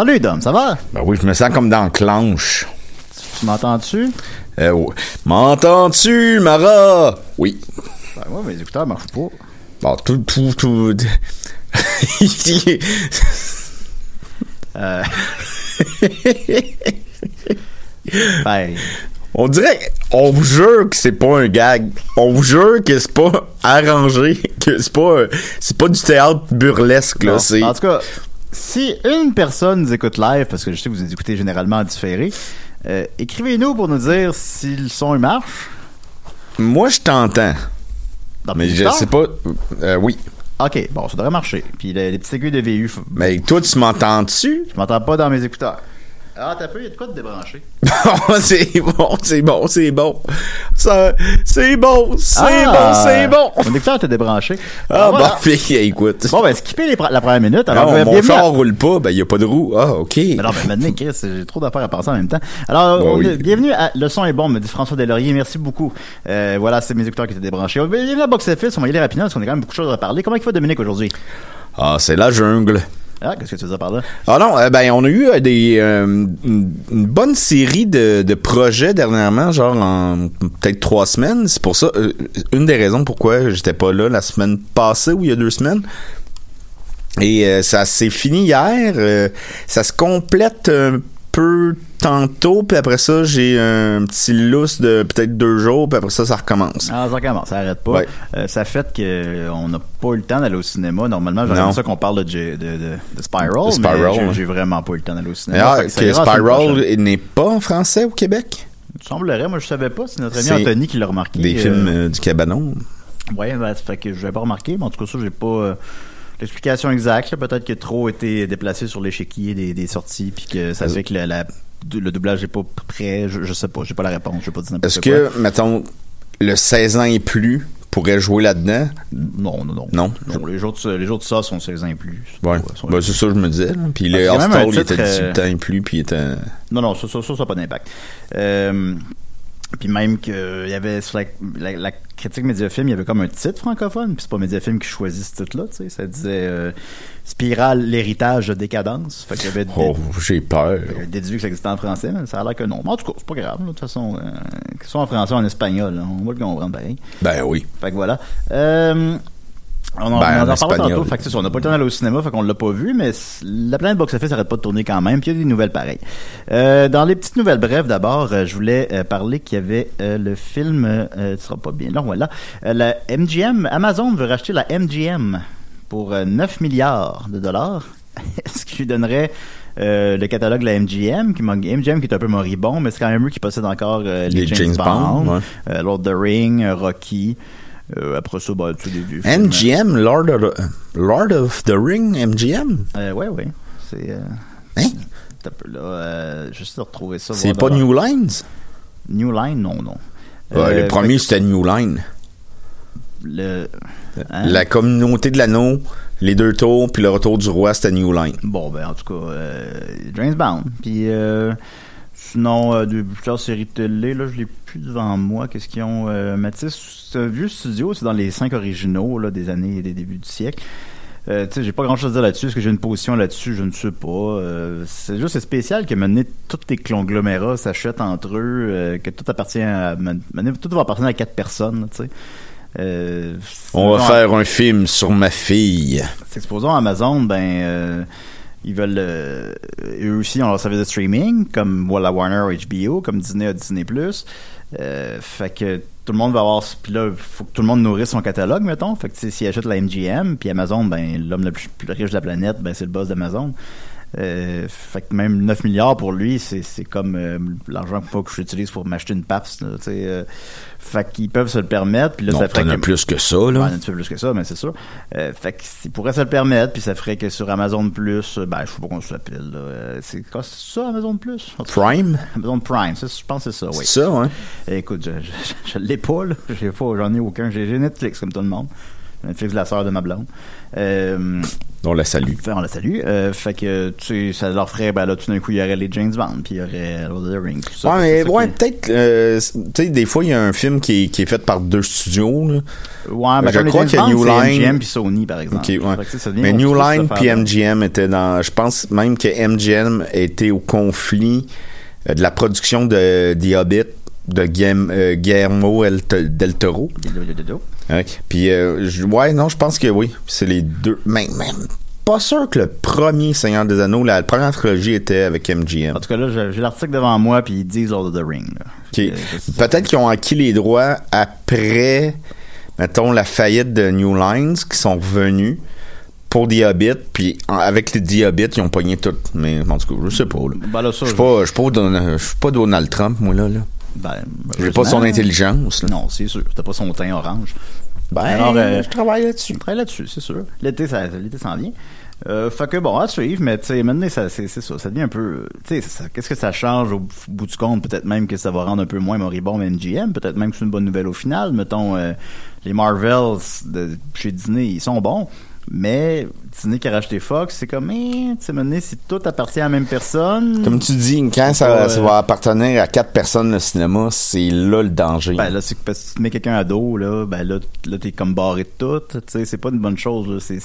Salut Dom, ça va? Ben oui, je me sens comme dans Clanche. Tu m'entends-tu? Euh, ouais. M'entends-tu, Mara? Oui. Ben ouais, mes écouteurs marchent pas. Bon, tout, tout, tout. Euh... ben, On dirait, on vous jure que c'est pas un gag. On vous jure que c'est pas arrangé, que c'est pas, c'est pas du théâtre burlesque, là. C'est, en tout cas, si une personne nous écoute live, parce que je sais que vous écoutez généralement en différé, euh, écrivez-nous pour nous dire si le son il marche. moi, je t'entends. Dans Mais je sais pas, euh, oui. Ok, bon, ça devrait marcher. Puis les, les petites aiguilles de VU, faut- Mais toi, tu m'entends-tu? je m'entends pas dans mes écouteurs. Ah, t'as peu, il y a de quoi de débrancher? c'est bon, c'est bon, c'est bon. Ça, c'est bon, c'est Ah! bon, c'est bon. Mon écouteur était débranché. Ah, Alors, voilà. bah, puis, écoute. Bon, ben, skipper les la première minute. Alors, non, euh, mon char roule pas, ben, y a pas de roue. Ah, ok. Mais non, ben maintenant, Chris, j'ai trop d'affaires à penser en même temps. Alors, oui. bienvenue à Le son est bon, me dit François Delaurier. Merci beaucoup. Euh, voilà, c'est mes écouteurs qui étaient débranchés. Bienvenue à Box Office. On va y aller rapidement parce qu'on a quand même beaucoup de choses à parler. Comment il va Dominique aujourd'hui? Ah, c'est la jungle. Ah, qu'est-ce que tu veux dire par là? Ah non, euh, ben on a eu euh, des euh, une, bonne série de, de projets dernièrement, genre en peut-être trois semaines. C'est pour ça une des raisons pourquoi j'étais pas là la semaine passée ou il y a deux semaines. Et ça s'est fini hier. ça se complète un peu tantôt, puis après ça j'ai un petit lousse de peut-être deux jours, puis après ça ça recommence. Ah, ça commence, ça arrête pas. Ouais. Euh, ça fait qu'on n'a pas eu le temps d'aller au cinéma. Normalement, aimé ça qu'on parle de, de, de, de Spiral, De Spiral, mais j'ai- vraiment pas eu le temps d'aller au cinéma. Ah, que prochaine. Spiral n'est pas en français au Québec? Il semblerait, moi je savais pas, c'est notre ami Anthony qui l'a remarqué. Des Euh, films euh, du cabanon. Ouais, ben, ça fait que je l'avais pas remarqué, mais en tout cas, ça, j'ai pas euh, l'explication exacte. Peut-être que trop été déplacé sur l'échiquier des, des sorties, puis que ça fait que la, la- le doublage est pas prêt. Je, je sais pas, j'ai pas la réponse, je vais pas dire Est-ce quoi. que, mettons, le 16 ans et plus pourrait jouer là-dedans? Non, non, non. Non? Non, les les autres ça sont 16 ans et plus. Ouais. Ben, c'est ça que je me disais. Puis Parce le Hostel, il était euh, 18 ans et plus, puis il était... Non, non, ça, ça, ça, ça n'a pas d'impact. Euh, puis même que il y avait sur la, la, la critique Médiafilm, il y avait comme un titre francophone, puis c'est pas Médiafilm qui choisit ce titre-là, tu sais, ça disait euh, Spirale, l'héritage de décadence. Fait qu'il y avait Oh, j'ai peur. déduit que ça existait en français, mais ça a l'air que non. Mais en tout cas, c'est pas grave, là, de toute façon, euh, que ce soit en français ou en espagnol, là, on va le comprendre pareil. Ben oui. Fait que voilà. Euh, on en, Ben, on en espagnol. tantôt. Fait que ça, on n'a pas le temps d'aller au cinéma, fait qu'on l'a pas vu, mais la planète box-office arrête pas de tourner quand même, puis il y a des nouvelles pareilles. Euh, dans les petites nouvelles brèves, d'abord, euh, je voulais euh, parler qu'il y avait euh, le film, euh, ce sera pas bien long, voilà, la MGM, Amazon veut racheter la MGM pour euh, 9 milliards de dollars, ce qui lui donnerait euh, le catalogue de la MGM, qui, MGM qui est un peu moribond, mais c'est quand même eux qui possèdent encore euh, les, Les James, James Bond, Bond, ouais. euh, Lord of the Ring, Rocky, euh, après ça, bah, tu. MGM, Lord of, the, Lord of the Ring, MGM? Euh, ouais, ouais. C'est. Euh, Hein? t'as peu là. Euh, juste de retrouver ça. C'est pas. New Lines? New Line, non, non. Euh, le premier, fait c'était New Line. Le. hein? La communauté de l'anneau, les deux tours, puis le retour du roi, c'était New Line. Bon, ben, en tout cas, euh, James Bond. Puis, euh, sinon, euh, de plusieurs séries de télé, là, je l'ai plus devant moi. Qu'est-ce qu'ils ont. Euh, c'est un vieux studio, c'est dans les cinq originaux, là, des années, des débuts du siècle. Euh, tu sais, j'ai pas grand chose à dire là-dessus. Est-ce que j'ai une position là-dessus? Je ne sais pas. Euh, c'est juste c'est spécial que maintenant tous les conglomérats s'achètent entre eux, euh, que tout appartient à, tout va appartenir à quatre personnes, tu sais. Euh, On va faire un film sur ma fille. c'est supposons Amazon, ben, ils veulent, euh, eux aussi ont leur service de streaming, comme voilà, Warner ou HBO, comme Disney a Disney+. Euh, fait que tout le monde va avoir, puis là, faut que tout le monde nourrisse son catalogue, mettons. Fait que s'ils achètent la MGM, puis Amazon, ben, l'homme le plus, plus riche de la planète, ben, c'est le boss d'Amazon. Euh, fait que même 9 milliards pour lui, c'est comme l'argent que j'utilise pour m'acheter une PAPS. tu sais, fait qu'ils peuvent se le permettre. Puis là, Non, ça ferait que- plus que ça, là. un petit peu plus que ça, mais c'est sûr. Euh, fait qu'ils pourraient se le permettre, puis ça ferait que sur Amazon Plus, euh, ben, je sais pas comment ça s'appelle, là. euh, c'est quoi, ça, Amazon Plus? Prime? Amazon Prime, ça, je pense que c'est ça, oui. C'est ça, hein? Écoute, je, je, je l'ai pas, là. J'ai pas, j'en ai aucun. J'ai Netflix, comme tout le monde. Netflix de la sœur de ma blonde. Euh, On la salue. fait, on la salue. Euh, fait que, tu sais, ça leur ferait, ben là, tout d'un coup, il y aurait les James Bond, puis il y aurait Lord of the Rings, tout ça. Ouais, mais ouais, qui- peut-être, euh, tu sais, des fois, il y a un film qui est, qui est fait par deux studios, là. Ouais, ben, Je crois James que Bond, New Line- MGM puis Sony, par exemple. Ok, ouais. Que, ça Mais New Line puis. MGM étaient dans, je pense même que MGM était au conflit euh, de la production de The Hobbit de euh, Guillermo El- del Toro. Ouais. Puis, euh, ouais, non, je pense que oui. C'est les deux. Mais même pas sûr que le premier Seigneur des Anneaux, la première trilogie était avec MGM. En tout cas, là, j'ai l'article devant moi, puis ils disent Lord of the Ring. Euh, Peut-être qu'ils ont acquis les droits après, mettons, la faillite de New Lines, qui sont revenus pour The Hobbit, puis avec les The Hobbit, ils ont pogné tout. Mais en tout cas, je sais pas. là. Ben là, ça, Je suis pas, je pas Donald Trump, moi, là. là. Ben, J'ai pas son intelligence. là. Non, c'est sûr. T'as pas son teint orange. Ben, Alors, euh, je travaille là-dessus. Je travaille là-dessus, c'est sûr. L'été, ça, l'été s'en vient. Euh, fait que bon, à suivre, mais tu sais, maintenant, ça, c'est, c'est ça. Ça devient un peu, tu sais, qu'est-ce que ça change au bout du compte? Peut-être même que ça va rendre un peu moins moribond MGM. Peut-être même que c'est une bonne nouvelle au final. Mettons, euh, les Marvels de chez Disney, ils sont bons. Mais Disney qui a racheté Fox, c'est comme, eh, tu sais, si tout appartient à la même personne. Comme tu dis, quand ça, ça euh, va appartenir à quatre personnes, le cinéma, c'est là le danger. Ben là, c'est que que tu mets quelqu'un à dos, là, ben là, là t'es comme barré de tout. Tu sais, c'est pas une bonne chose. C'est,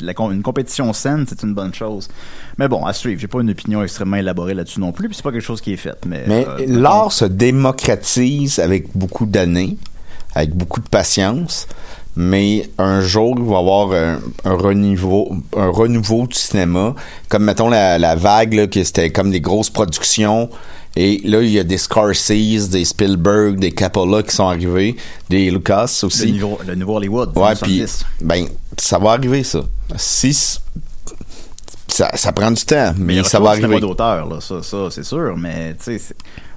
la, une compétition saine, c'est une bonne chose. Mais bon, à suivre. J'ai pas une opinion extrêmement élaborée là-dessus non plus. Puis c'est pas quelque chose qui est fait. Mais, Mais euh, l'art se démocratise avec beaucoup d'années, avec beaucoup de patience. Mais un jour, il va y avoir un, un renouveau, un renouveau du cinéma. Comme, mettons, la, la vague, là, que c'était comme des grosses productions. Et là, il y a des Scorsese, des Spielberg, des Coppola qui sont arrivés, des Lucas le, aussi. niveau, le nouveau Hollywood. Ouais, 70. puis ben ça va arriver ça. Si ça, ça prend du temps, mais, ça va arriver. d'auteur, là, ça, ça c'est sûr. Mais tu sais,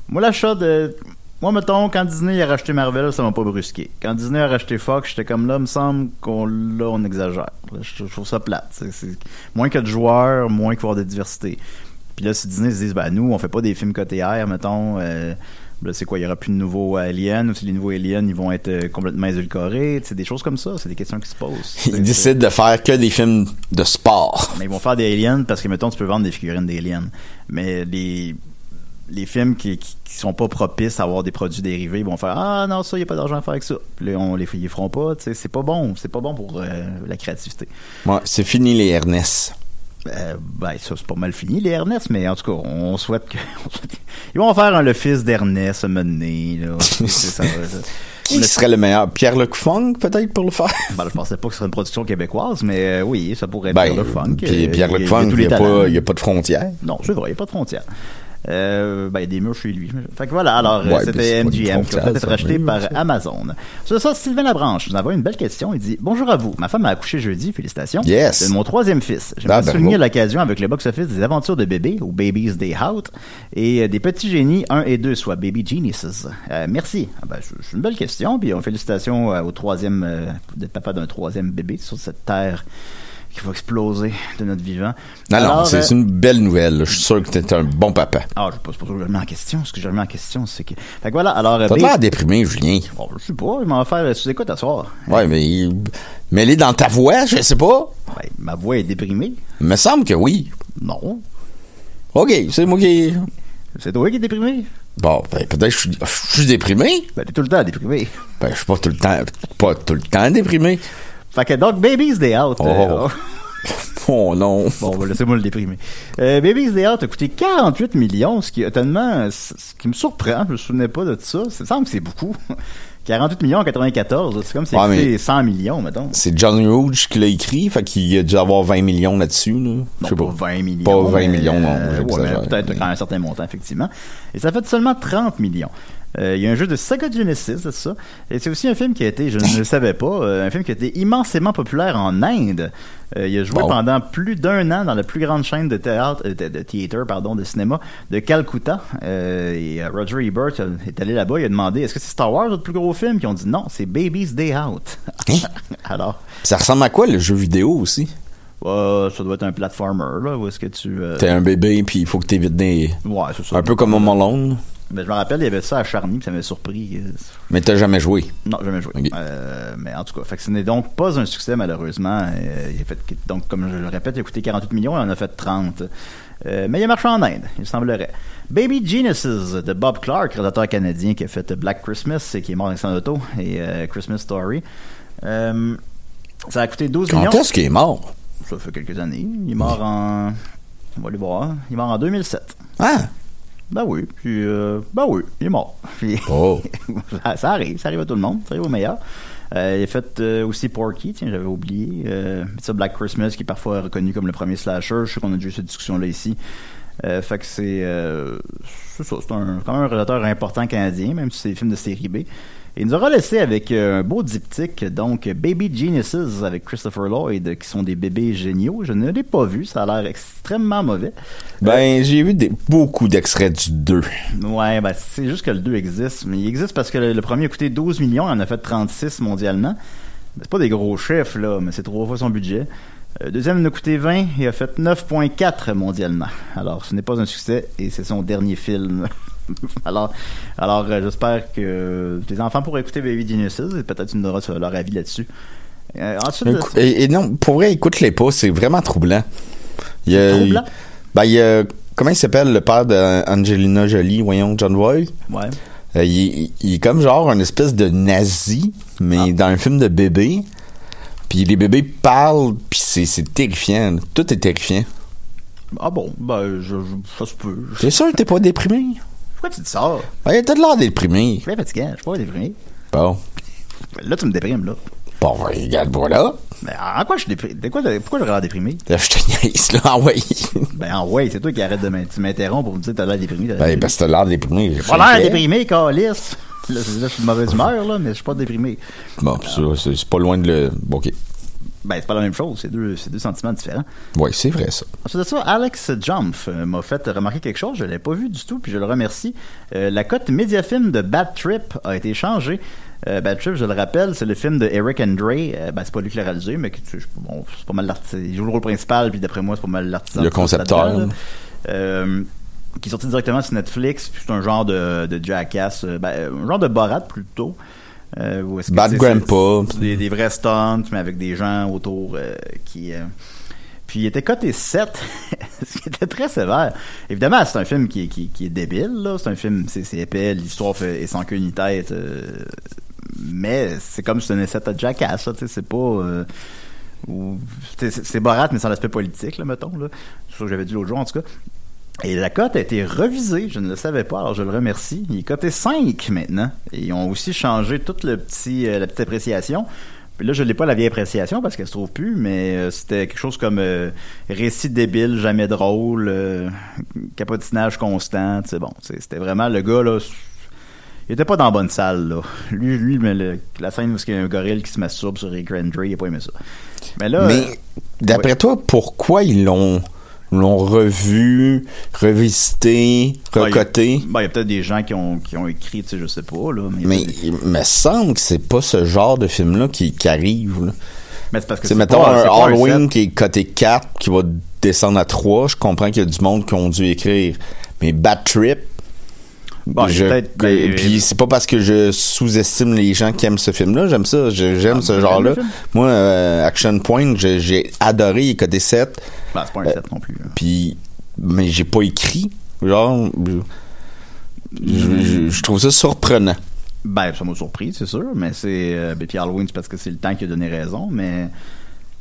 moi l'achat de, moi mettons quand Disney a racheté Marvel, ça m'a pas brusqué. Quand Disney a racheté Fox, j'étais comme là, me semble qu'on là on exagère. Je, je trouve ça plate. C'est- moins que de joueurs, moins y avoir de diversité. Puis là, si Disney se disent, ben nous, on fait pas des films côté air, mettons. Euh, Là, c'est quoi, il y aura plus de nouveaux aliens, ou si les nouveaux aliens, ils vont être euh, complètement édulcorés, c'est des choses comme ça, c'est des questions qui se posent. Ils décident de faire que des films de sport. mais ils vont faire des aliens parce que, mettons, tu peux vendre des figurines d'aliens. Mais les, les films qui, qui, qui sont pas propices à avoir des produits dérivés, ils vont faire Ah non, ça, il n'y a pas d'argent à faire avec ça. Puis on les, ils feront pas. Tu sais, c'est pas bon. C'est pas bon pour euh, la créativité. Ouais, c'est fini les Ernest. Euh, ben, ça, c'est pas mal fini, les Ernest, mais en tout cas, on souhaite que. on souhaite- Ils vont faire le fils d'Ernest à mener, là. C'est- ça, ça- Qui Le- serait le meilleur? Pierre Luc Funk peut-être pour le faire? Ben, je pensais pas que ce serait une production québécoise, mais euh, oui, ça pourrait être Ben, Pierre Luc Funk. puis Euh, Pierre y a- Funk, il y n'y y a pas de frontières. Non, c'est vrai, il n'y a pas de frontières. Euh, ben, il y a des murs chez lui. Fait que voilà, alors, Ouais, c'était c'est MGM des qui va frontières, peut-être racheté par. Amazon. Sur ça, Sylvain Labranche nous envoie une belle question. Il dit Bonjour à vous. Ma femme a accouché jeudi. Félicitations. Yes. De mon troisième fils. J'aimerais Ah, ben, souligner bon. l'occasion avec le box-office des aventures de bébé ou Babies Day Out et euh, des petits génies 1 et 2, soit Baby Geniuses. Euh, merci. Ah, ben, c'est c'est une belle question. Puis, félicitations euh, au troisième, euh, d'être papa d'un troisième bébé sur cette terre qui va exploser de notre vivant. Non, non, Alors, c'est euh, c'est une belle nouvelle. là. Je suis sûr que t'es un bon papa. ah, je sais pas, que je remets en question. Ce que je remets en question, c'est que. Fait que voilà, alors. euh, T'as B- l'air déprimé, Julien. Bon, je sais pas, il m'en va faire sous écoute à soir. Ouais, mais mêlé dans ta voix, je sais pas. Ben, ma voix est déprimée. Il me semble que oui. Non. OK, c'est moi qui... C'est toi qui es déprimé? Bon, ben, peut-être que je suis- je suis déprimé. Ben, t'es tout le temps déprimé. Ben, je suis pas tout le temps, pas tout le temps déprimé. Fait que donc, Baby's Day Out. Oh. euh, Oh non. Bon, bah, laissez-moi le déprimer. Euh, Baby's Day Out a coûté 48 millions, ce qui est tellement, ce qui me surprend. Je me souvenais pas de ça. Ça me semble que c'est beaucoup. 48 millions en 94, c'est comme si Ouais, c'était mais- 100 millions, mettons. C'est John Rouge qui l'a écrit, fait qu'il a dû avoir 20 millions là-dessus, là. Je sais Non, pas. 20 millions. Pas 20 mais, millions, non, euh, ouais, peut-être Mais- un certain montant, effectivement. Et ça fait seulement 30 millions. Euh, Il y a un jeu de Sega Genesis, c'est ça. Et c'est aussi un film qui a été, je ne le savais pas, euh, un film qui a été immensément populaire en Inde. Euh, il a joué Bon. pendant plus d'un an dans la plus grande chaîne de théâtre, de, de théâtre, pardon, de cinéma de Calcutta. Euh, et Roger Ebert est allé là-bas, il a demandé est-ce que c'est Star Wars votre plus gros film? Qui ont dit non, c'est Baby's Day Out. Hein? Alors, Ça ressemble à quoi le jeu vidéo aussi? euh, ça doit être un platformer là, où est-ce que tu T'es un bébé puis il faut que t'évites des... Ouais, c'est ça. Un peu comme Home Alone, Ben, je me rappelle, il y avait ça à Charny, puis ça m'avait surpris. euh, mais t'as jamais joué? Non, jamais joué. Euh, mais en tout cas, fait que ce n'est donc pas un succès, malheureusement. Euh, il a fait, donc, comme je le répète, il a coûté 48 millions, il en a fait 30. Euh, mais il a marché en Inde, il semblerait. Baby Geniuses de Bob Clark, réalisateur canadien qui a fait Black Christmas et qui est mort dans son auto, et Christmas Story. Ça a coûté 12 millions. Quand est-ce qu'il est mort? Ça fait quelques années. Il est mort en... On va aller voir. Il est mort en 2007. Ah! Ben oui, puis euh, ben oui, il est mort. Puis- Oh. ça, ça arrive, ça arrive à tout le monde, ça arrive au meilleur. Euh, il a fait euh, aussi Porky, tiens, j'avais oublié. Euh, ça, Black Christmas, qui est parfois reconnu comme le premier slasher. Je sais qu'on a déjà eu cette discussion-là ici. Fait que c'est c'est ça, c'est un, quand même un réalisateur important canadien, même si c'est des films de série B. Et il nous aura laissé avec euh, un beau diptyque, donc Baby Geniuses avec Christopher Lloyd, qui sont des bébés géniaux. Je ne l'ai pas vu, ça a l'air extrêmement mauvais. Ben, j'ai vu des, beaucoup d'extraits du 2. Ouais, ben c'est juste que le 2 existe. Mais il existe parce que le, le premier a coûté 12 millions, il en a fait 36 mondialement. Ben, C'est pas des gros chiffres, là, mais c'est trois fois son budget. Euh, deuxième il en a coûté 20 et a fait 9.4 mondialement. Alors, ce n'est pas un succès et c'est son dernier film. alors, alors euh, j'espère que tes enfants pourront écouter Baby Geniuses et peut-être tu nous donneras leur avis là-dessus. Euh, ensuite, de ça- Et, et non, pour vrai, écoute-les pas, c'est vraiment troublant. Il y a- C'est troublant? Ben, il y a, comment il s'appelle le père d'Angelina Jolie, voyons, John Voight? ouais. Euh, il, est comme genre une espèce de nazi, mais Ah. dans un film de bébé. Puis les bébés parlent, puis c'est, c'est terrifiant. Tout est terrifiant. Ah bon, ben, je, je- ça se peut. T'es sûr que t'es pas déprimé? Pourquoi tu dis ça? Ouais, t'as de l'air déprimé. Je suis bien fatiguant, je suis pas déprimé. Bon. Là, tu me déprimes, là. Bon, ben, regarde, voilà. Mais en quoi je suis déprimé? De quoi, pourquoi j'aurais l'air déprimé? Je te niaise, là. Ah ouais. Ben, en ouais, c'est toi qui arrête de m'in- tu m'interromps pour me dire que t'as l'air déprimé. t'as Ben, parce que t'as l'air déprimé. J'ai pas l'air déprimé, calice. Là, je suis de mauvaise humeur, là, mais je suis pas déprimé. Bon, ça, c'est pas loin de le. Bon, ok. Ben, c'est pas la même chose, c'est deux, deux sentiments différents. Ouais, c'est vrai, ça. Ensuite de ça, Alex Jump euh, m'a fait remarquer quelque chose, je l'ai pas vu du tout, puis je le remercie. Euh, la cote Mediafilm de Bad Trip a été changée. Euh, Bad Trip, je le rappelle, c'est le film de Eric Andre. Euh, ben, c'est pas lui qui l'a réalisé, mais bon, c'est pas mal. Il joue le rôle principal, puis d'après moi, c'est pas mal l'artisan. Le concepteur. Euh, qui est sorti directement sur Netflix, puis c'est un genre de, de jackass, ben, un genre de Borat plutôt. Euh, où est-ce que Bad Grandpa. c'est Des, des vrais stunts, mais avec des gens autour euh, qui. euh, puis il était coté 7, ce qui était très sévère. Évidemment, c'est un film qui, est- qui, qui est débile, là. C'est un film, c'est c'est épais, l'histoire fait, est sans queue ni tête. mais c'est comme si c'était un essai à Jackass, là, tu sais, c'est pas... ou- c'est c'est Borat, mais sans l'aspect politique, là, mettons, là. C'est ça que j'avais dit l'autre jour, en tout cas. Et la cote a été revisée, je ne le savais pas, alors je le remercie. Il est coté 5 maintenant. Et ils ont aussi changé toute le petit, euh, la petite appréciation. Puis là, je l'ai pas la vieille appréciation parce qu'elle se trouve plus, mais euh, c'était quelque chose comme euh, récit débile, jamais drôle, capotinage constant. sais, bon, c'est- c'était vraiment le gars là. Il était pas dans la bonne salle là. Lui, lui, mais le- la scène où il y a un gorille qui se masturbe sur Rick Andre, il a pas aimé ça. Mais là, Mais d'après ouais. toi, pourquoi ils l'ont l'ont revu, revisité, Ben, recoté? Il y a- ben, il y a peut-être des gens qui ont, qui ont écrit, tu sais, je sais pas, là. Mais, Mais il me semble que c'est pas ce genre de film-là qui, qui arrive. là. mais c'est parce que C'est mettons pas- un Halloween qui est coté 4 qui va descendre à 3. Je comprends qu'il y a du monde qui ont dû écrire. Mais Bad Trip, Bon, je- peut-être- que- ben, puis c'est pas parce que je sous-estime les gens qui aiment ce film-là. J'aime ça. Je- J'aime Ah, ce genre-là. Moi, euh, Action Point, je- j'ai adoré. Il est coté 7. Ben, c'est pas un Euh, set non plus. hein. Puis, mais j'ai pas écrit. Genre, je, je- je- je trouve ça surprenant. Ben, ça m'a surpris, c'est sûr, mais c'est. Euh, ben, puis Halloween, c'est parce que c'est le temps qui a donné raison, mais.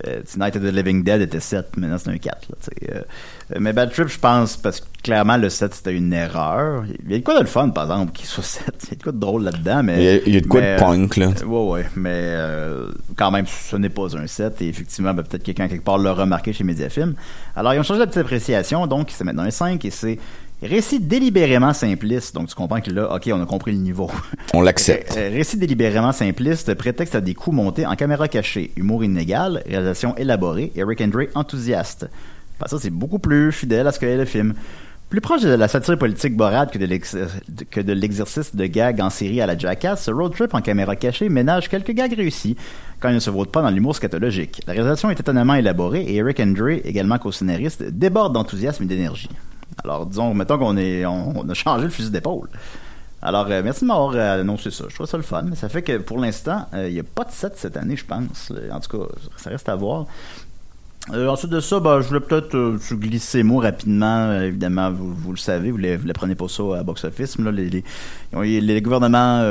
Euh, Night of the Living Dead était 7, maintenant c'est un 4. Là, tu sais, euh. Mais Bad Trip, je pense, parce que clairement le 7 c'était une erreur. Il y a de quoi de le fun, par exemple, qu'il soit 7. Il y a de quoi de drôle là-dedans, mais. Il y a- de quoi de punk, là. euh, Ouais, ouais, mais euh, quand même, ce n'est pas un 7. Et effectivement, ben, peut-être quelqu'un quelque part l'a remarqué chez Mediafilm. Alors, ils ont changé la petite appréciation, donc c'est maintenant un 5 et c'est récit délibérément simpliste. Donc, tu comprends que là, OK, on a compris le niveau. On l'accepte. Euh, Récit délibérément simpliste, prétexte à des coups montés en caméra cachée, humour inégal, réalisation élaborée, Eric Andre enthousiaste. Ben, ça, c'est beaucoup plus fidèle à ce que est le film. Plus proche de la satire politique borade que que de l'exercice de gags en série à la Jackass, ce road trip en caméra cachée ménage quelques gags réussis quand il ne se vaut pas dans l'humour scatologique. La réalisation est étonnamment élaborée et Eric Andre, également co-scénariste, déborde d'enthousiasme et d'énergie. Alors, disons, mettons qu'on est, a changé le fusil d'épaule. Alors, euh, merci de m'avoir euh, annoncé ça. Je trouve ça le fun. Mais ça fait que pour l'instant, euh, il n'y a pas de set cette année, je pense. En tout cas, ça reste à voir. Ensuite de ça, ben, je voulais peut-être se glisser mots rapidement. Évidemment, vous, le savez, vous ne prenez pas ça à box-office. mais Là, les, les, les gouvernements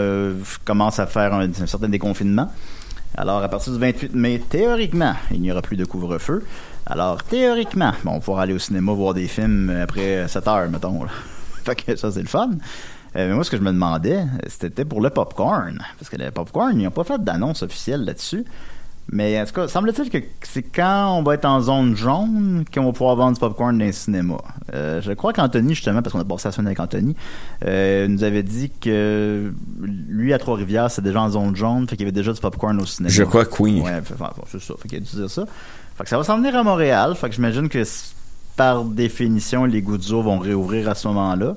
commencent à faire un certain déconfinement. Alors, à partir du 28 mai, théoriquement, il n'y aura plus de couvre-feu. Alors, théoriquement, bon, on va pouvoir aller au cinéma voir des films après 7 heures, mettons. là. fait que ça, c'est le fun. Euh, mais moi, ce que je me demandais, c'était pour le popcorn. Parce que le popcorn, ils n'ont pas fait d'annonce officielle là-dessus. Mais en tout cas, semble-t-il que c'est quand on va être en zone jaune qu'on va pouvoir vendre du popcorn dans les cinémas. Euh, je crois qu'Anthony, justement, parce qu'on a passé la semaine avec Anthony, euh, nous avait dit que lui, à Trois-Rivières, c'est déjà en zone jaune, fait qu'il y avait déjà du popcorn au cinéma. Je crois que oui. Ouais, bon, c'est ça. Fait qu'il a dû dire ça. Fait que ça va s'en venir à Montréal. Fait que j'imagine que par définition, les Goudzo vont réouvrir à ce moment-là.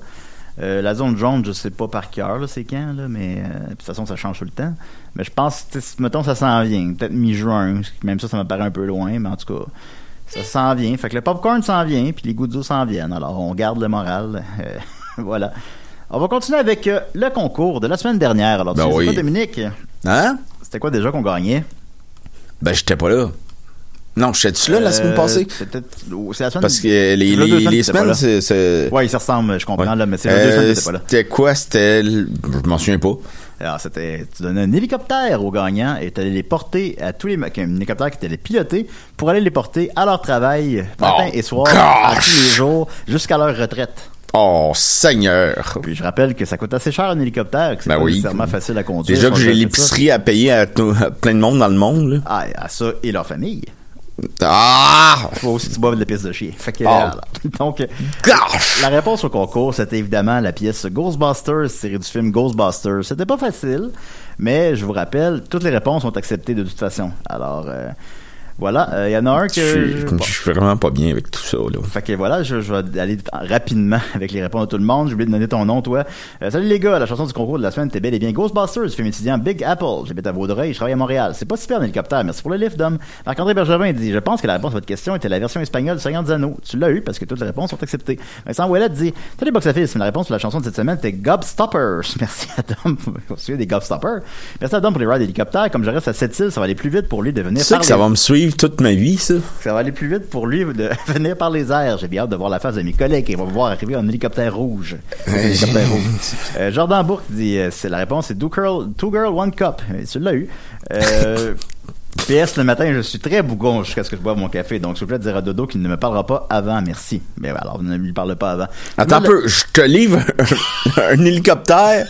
Euh, la zone jaune, je sais pas par cœur, c'est quand, là, mais euh, de toute façon, ça change tout le temps. Mais je pense, mettons, ça s'en vient. Peut-être mi-juin. Même ça, ça me paraît un peu loin, mais en tout cas, ça s'en vient. Fait que le popcorn s'en vient, puis les Goudzo s'en viennent. Alors, on garde le moral. Euh, voilà. On va continuer avec euh, le concours de la semaine dernière. Alors, tu Ben sais oui. quoi, Dominique? Hein? C'était quoi déjà qu'on gagnait? Ben, j'étais pas là. Non, j'étais-tu là la semaine Euh, passée? C'est oh, C'est la semaine. Parce que les, les, les semaines, c'est... Ouais, ils se ressemblent, je comprends, là, mais c'est la deux semaines Euh, t'étais pas là. C'était quoi? C'était... Je m'en souviens pas. Alors, c'était, tu donnais un hélicoptère aux gagnants et tu allais les porter à tous les, un hélicoptère qui t'allait piloter pour aller les porter à leur travail, matin Oh, et soir, à tous les jours, jusqu'à leur retraite. Oh, Seigneur! Puis je rappelle que ça coûte assez cher un hélicoptère, que c'est Ben pas oui. nécessairement facile à conduire. Déjà que j'ai l'épicerie à payer à, tout- à plein de monde dans le monde, là. Ah, à ça et leur famille. Ah! Faut aussi tu boives de la pièce de chien. Fait que, Oh. alors, donc, Gosh! La réponse au concours, c'était évidemment la pièce Ghostbusters, série du film Ghostbusters. C'était pas facile, mais je vous rappelle, toutes les réponses sont acceptées de toute façon. Alors, euh, voilà, il y en a un Je que... suis, bon. je suis vraiment pas bien avec tout ça, là. Fait que voilà, je, je vais aller rapidement avec les réponses de tout le monde. J'ai oublié de donner ton nom, toi. Euh, salut les gars, la chanson du concours de la semaine était bel et bien Ghostbusters, film étudiant Big Apple. J'habite à Vaudreuil, je travaille à Montréal. C'est pas super un hélicoptère, merci pour le lift, Dom. Marc-André Bergevin dit Je pense que la réponse à votre question était la version espagnole de Seigneur des Anneaux. Tu l'as eu parce que toutes les réponses sont acceptées. Vincent Ouellet dit Salut Box Office, la réponse pour la chanson de cette semaine était Gobstoppers. Merci à Dom. Souvenez des Gobstoppers? Merci à Dom pour les rides d'hélicoptère. Comme je reste à cette île, ça va aller plus vite pour lui de venir Tu sais que ça va me suivre toute ma vie, ça? ça va aller plus vite pour lui de venir par les airs. J'ai bien hâte de voir la face de mes collègues qui vont me voir arriver en hélicoptère rouge. Un hélicoptère rouge. Euh, Jordan Bourque dit, euh, c'est la réponse, c'est two girl, two girl, one cup. Euh, Tu l'as eu. Euh, PS, le matin, je suis très bougon jusqu'à ce que je boive mon café. Donc, s'il vous plaît, dire à Dodo qu'il ne me parlera pas avant. Merci. Mais alors, ne lui parle pas avant. Attends un peu, je te livre un hélicoptère,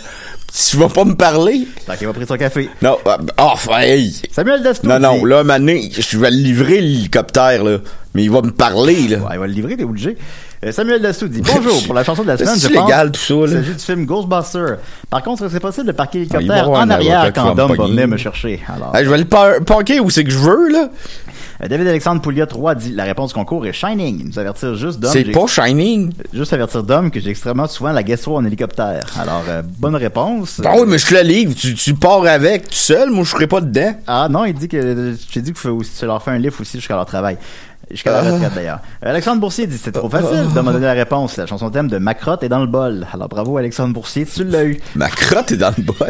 tu vas pas me parler? Tant qu'il va pris son café. Non, ah, oh, hey! Samuel Destou Non, non, là, Mané, je vais le livrer l'hélicoptère, là. Mais il va me parler, là. Ouais, il va le livrer, t'es obligé. Euh, Samuel Dastou dit Bonjour, pour la chanson de la semaine, je pense. légal, tout ça, là? Il s'agit du film Ghostbuster. Par contre, c'est possible de parquer l'hélicoptère en arrière quand Dom va venir me chercher? Alors, Hey, je vais le par- parquer où c'est que je veux, là. Euh, David Alexandre Pouliot 3 dit La réponse concours est Shining. Il nous avertir juste Dom. C'est pas Shining. Juste avertir Dom que j'ai extrêmement souvent la gastro en hélicoptère. Alors, euh, bonne réponse. Ah oui, mais je te la livre. Tu, tu pars avec tout seul. Moi, je serai pas dedans. Ah non, il dit que j'ai dit que tu leur fais un livre aussi jusqu'à leur travail. Jusqu'à Ah. la retraite d'ailleurs. Euh, Alexandre Boursier dit c'est trop facile de me donner la réponse. La chanson thème de Macrotte est dans le bol. Alors bravo Alexandre Boursier, tu l'as eu. Ma crotte est dans le bol?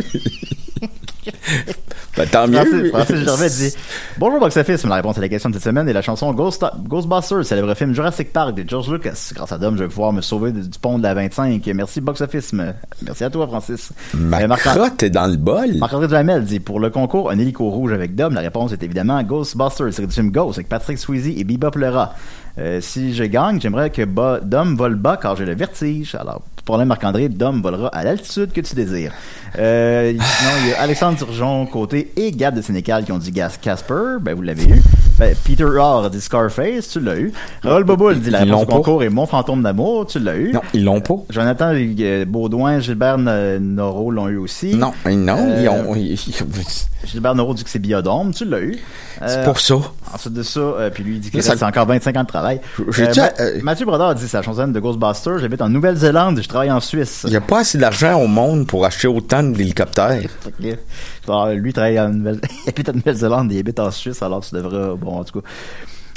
Ben, tant mieux. Francis, Francis Gervais dit Bonjour Box Office, la réponse à la question de cette semaine est la chanson Ghost, Ghostbusters, célèbre film Jurassic Park de George Lucas. Grâce à Dom, je vais pouvoir me sauver du, pont de la 25. Merci Box Office. Merci à toi, Francis. Ma Euh, crotte est dans le bol? Marc-André Duhamel dit Pour le concours, un hélico rouge avec Dom, la réponse est évidemment Ghostbusters. C'est du film Ghost avec Patrick Swayze et Bebop Euh, si je gagne, j'aimerais que Dom vole bas car j'ai le vertige. Alors, problème Marc-André, Dom volera à l'altitude que tu désires. Euh, sinon, il y a Alexandre Turgeon côté et Gab de Sénécal qui ont dit Gas Casper. Ben, vous l'avez eu. Peter Orr dit Scarface, tu l'as eu. Raoul Boboul dit la Ils réponse concours est Mon fantôme d'amour, tu l'as eu. Non, ils l'ont pas. Jonathan euh, Baudouin, Gilbert Noro l'ont eu aussi. Non, non, Euh, ils ont. ils- Gilbert Noro dit que c'est Biodome, tu l'as eu. C'est Euh, pour ça. Ensuite de ça, euh, puis lui il dit que c'est encore 25 ans de travail. Euh, Ma- euh, Mathieu Brodeur dit la chanson de Ghostbusters. J'habite en Nouvelle-Zélande, je travaille en Suisse. Il n'y a pas assez d'argent au monde pour acheter autant d'hélicoptères. Alors, lui il travaille en Nouvelle... habite en Nouvelle-Zélande et il habite en Suisse, alors tu devrais. Bon, en tout cas.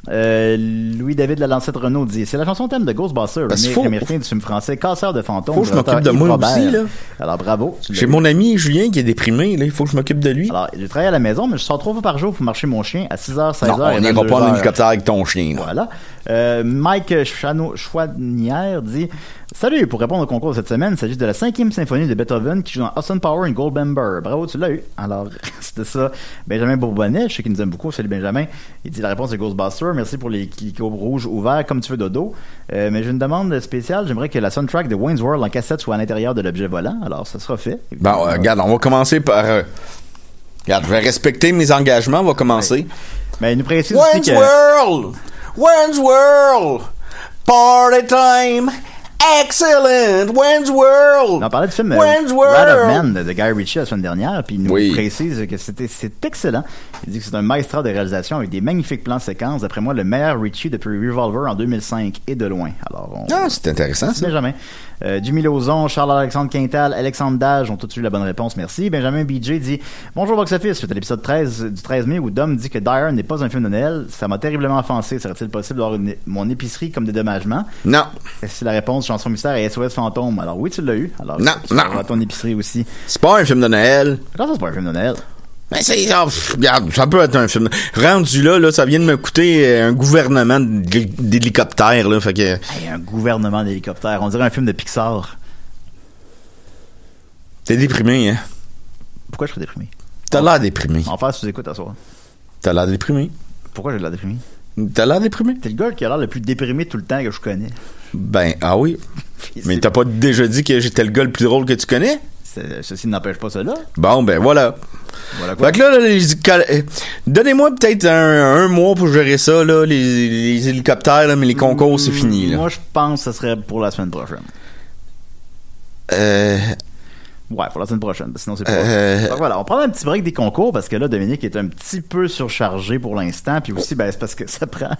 Euh, Louis-David Lalancette Renault dit c'est la chanson thème de Ghostbusters, Parce remake américain du film français Casseur de fantômes. Faut que je m'occupe de moi Robert. aussi, là. Alors bravo. J'ai mon ami Julien qui est déprimé, là. Il faut que je m'occupe de lui. Alors, je travaille à la maison, mais je sors trois fois par jour pour marcher mon chien à 6h, 16h. non, on n'ira pas en 22h. hélicoptère avec ton chien, là. Voilà. Euh, Mike Chano- Chouanière dit Salut, pour répondre au concours de cette semaine, il s'agit de la cinquième symphonie de Beethoven qui joue dans Austin Power and Goldbember. Bravo, tu l'as eu. Alors, c'était ça. Benjamin Bourbonnet, je sais qu'il nous aime beaucoup. Salut Benjamin. Il dit la réponse est Ghostbuster. Merci pour les clics rouges ouverts comme tu veux dodo. Euh, mais j'ai une demande spéciale. J'aimerais que la soundtrack de Wayne's World en cassette soit à l'intérieur de l'objet volant. Alors, ça sera fait. Bon, euh, regarde, on va commencer par. euh, regarde, je vais respecter mes engagements. On va commencer. Mais il nous précise aussi Wayne's que. World! Wayne's World! Party time! Excellent! Wayne's World! On parlait du film euh, Wayne's Rat of World! Man de, Guy Ritchie la semaine dernière, puis il nous Oui. précise que c'était c'est excellent. Il dit que c'est un maestro de réalisation avec des magnifiques plans séquences. D'après moi, le meilleur Ritchie depuis Revolver en 2005 et de loin. Alors, on, Ah, c'est intéressant, ça. Benjamin. Euh, Jimmy Lauzon, Charles-Alexandre Quintal, Alexandre Dage ont tous eu la bonne réponse. Merci. Benjamin BJ dit Bonjour Box Office. C'était l'épisode 13 du 13 mai où Dom dit que Dyer n'est pas un film de Noël. Ça m'a terriblement offensé. Serait-il possible d'avoir mon épicerie comme dédommagement Non. C'est la réponse chanson mystère et SOS fantôme. Alors oui, tu l'as eu. Alors Non, tu non. ton épicerie aussi. C'est pas un film de Noël. Comment ça, c'est pas un film de Noël Mais c'est, regarde, ça peut être un film. Rendu là, là, ça vient de me coûter euh, un gouvernement d'hé- d'hélicoptères, là, fait que. Hey, un gouvernement d'hélicoptères. On dirait un film de Pixar. T'es déprimé, hein? Pourquoi je serais déprimé? T'as l'air déprimé. En faire sous-écoute à soir. T'as l'air déprimé. Pourquoi j'ai l'air déprimé? T'as l'air déprimé? T'es le gars qui a l'air le plus déprimé tout le temps que je connais. Ben, ah oui. Mais t'as pas déjà dit que j'étais le gars le plus drôle que tu connais? Ceci n'empêche pas cela. Bon, ben voilà. Voilà quoi. Fait que là, les euh, donnez-moi peut-être un, un mois pour gérer ça, là, les, les hélicoptères, là, mais les concours, c'est fini, là. Moi, je pense que ce serait pour la semaine prochaine. Euh, Ouais, pour la semaine prochaine. Sinon, c'est pas. Euh, Donc voilà, on prend un petit break des concours parce que là, Dominique est un petit peu surchargé pour l'instant. Puis aussi, ben, c'est parce que ça prend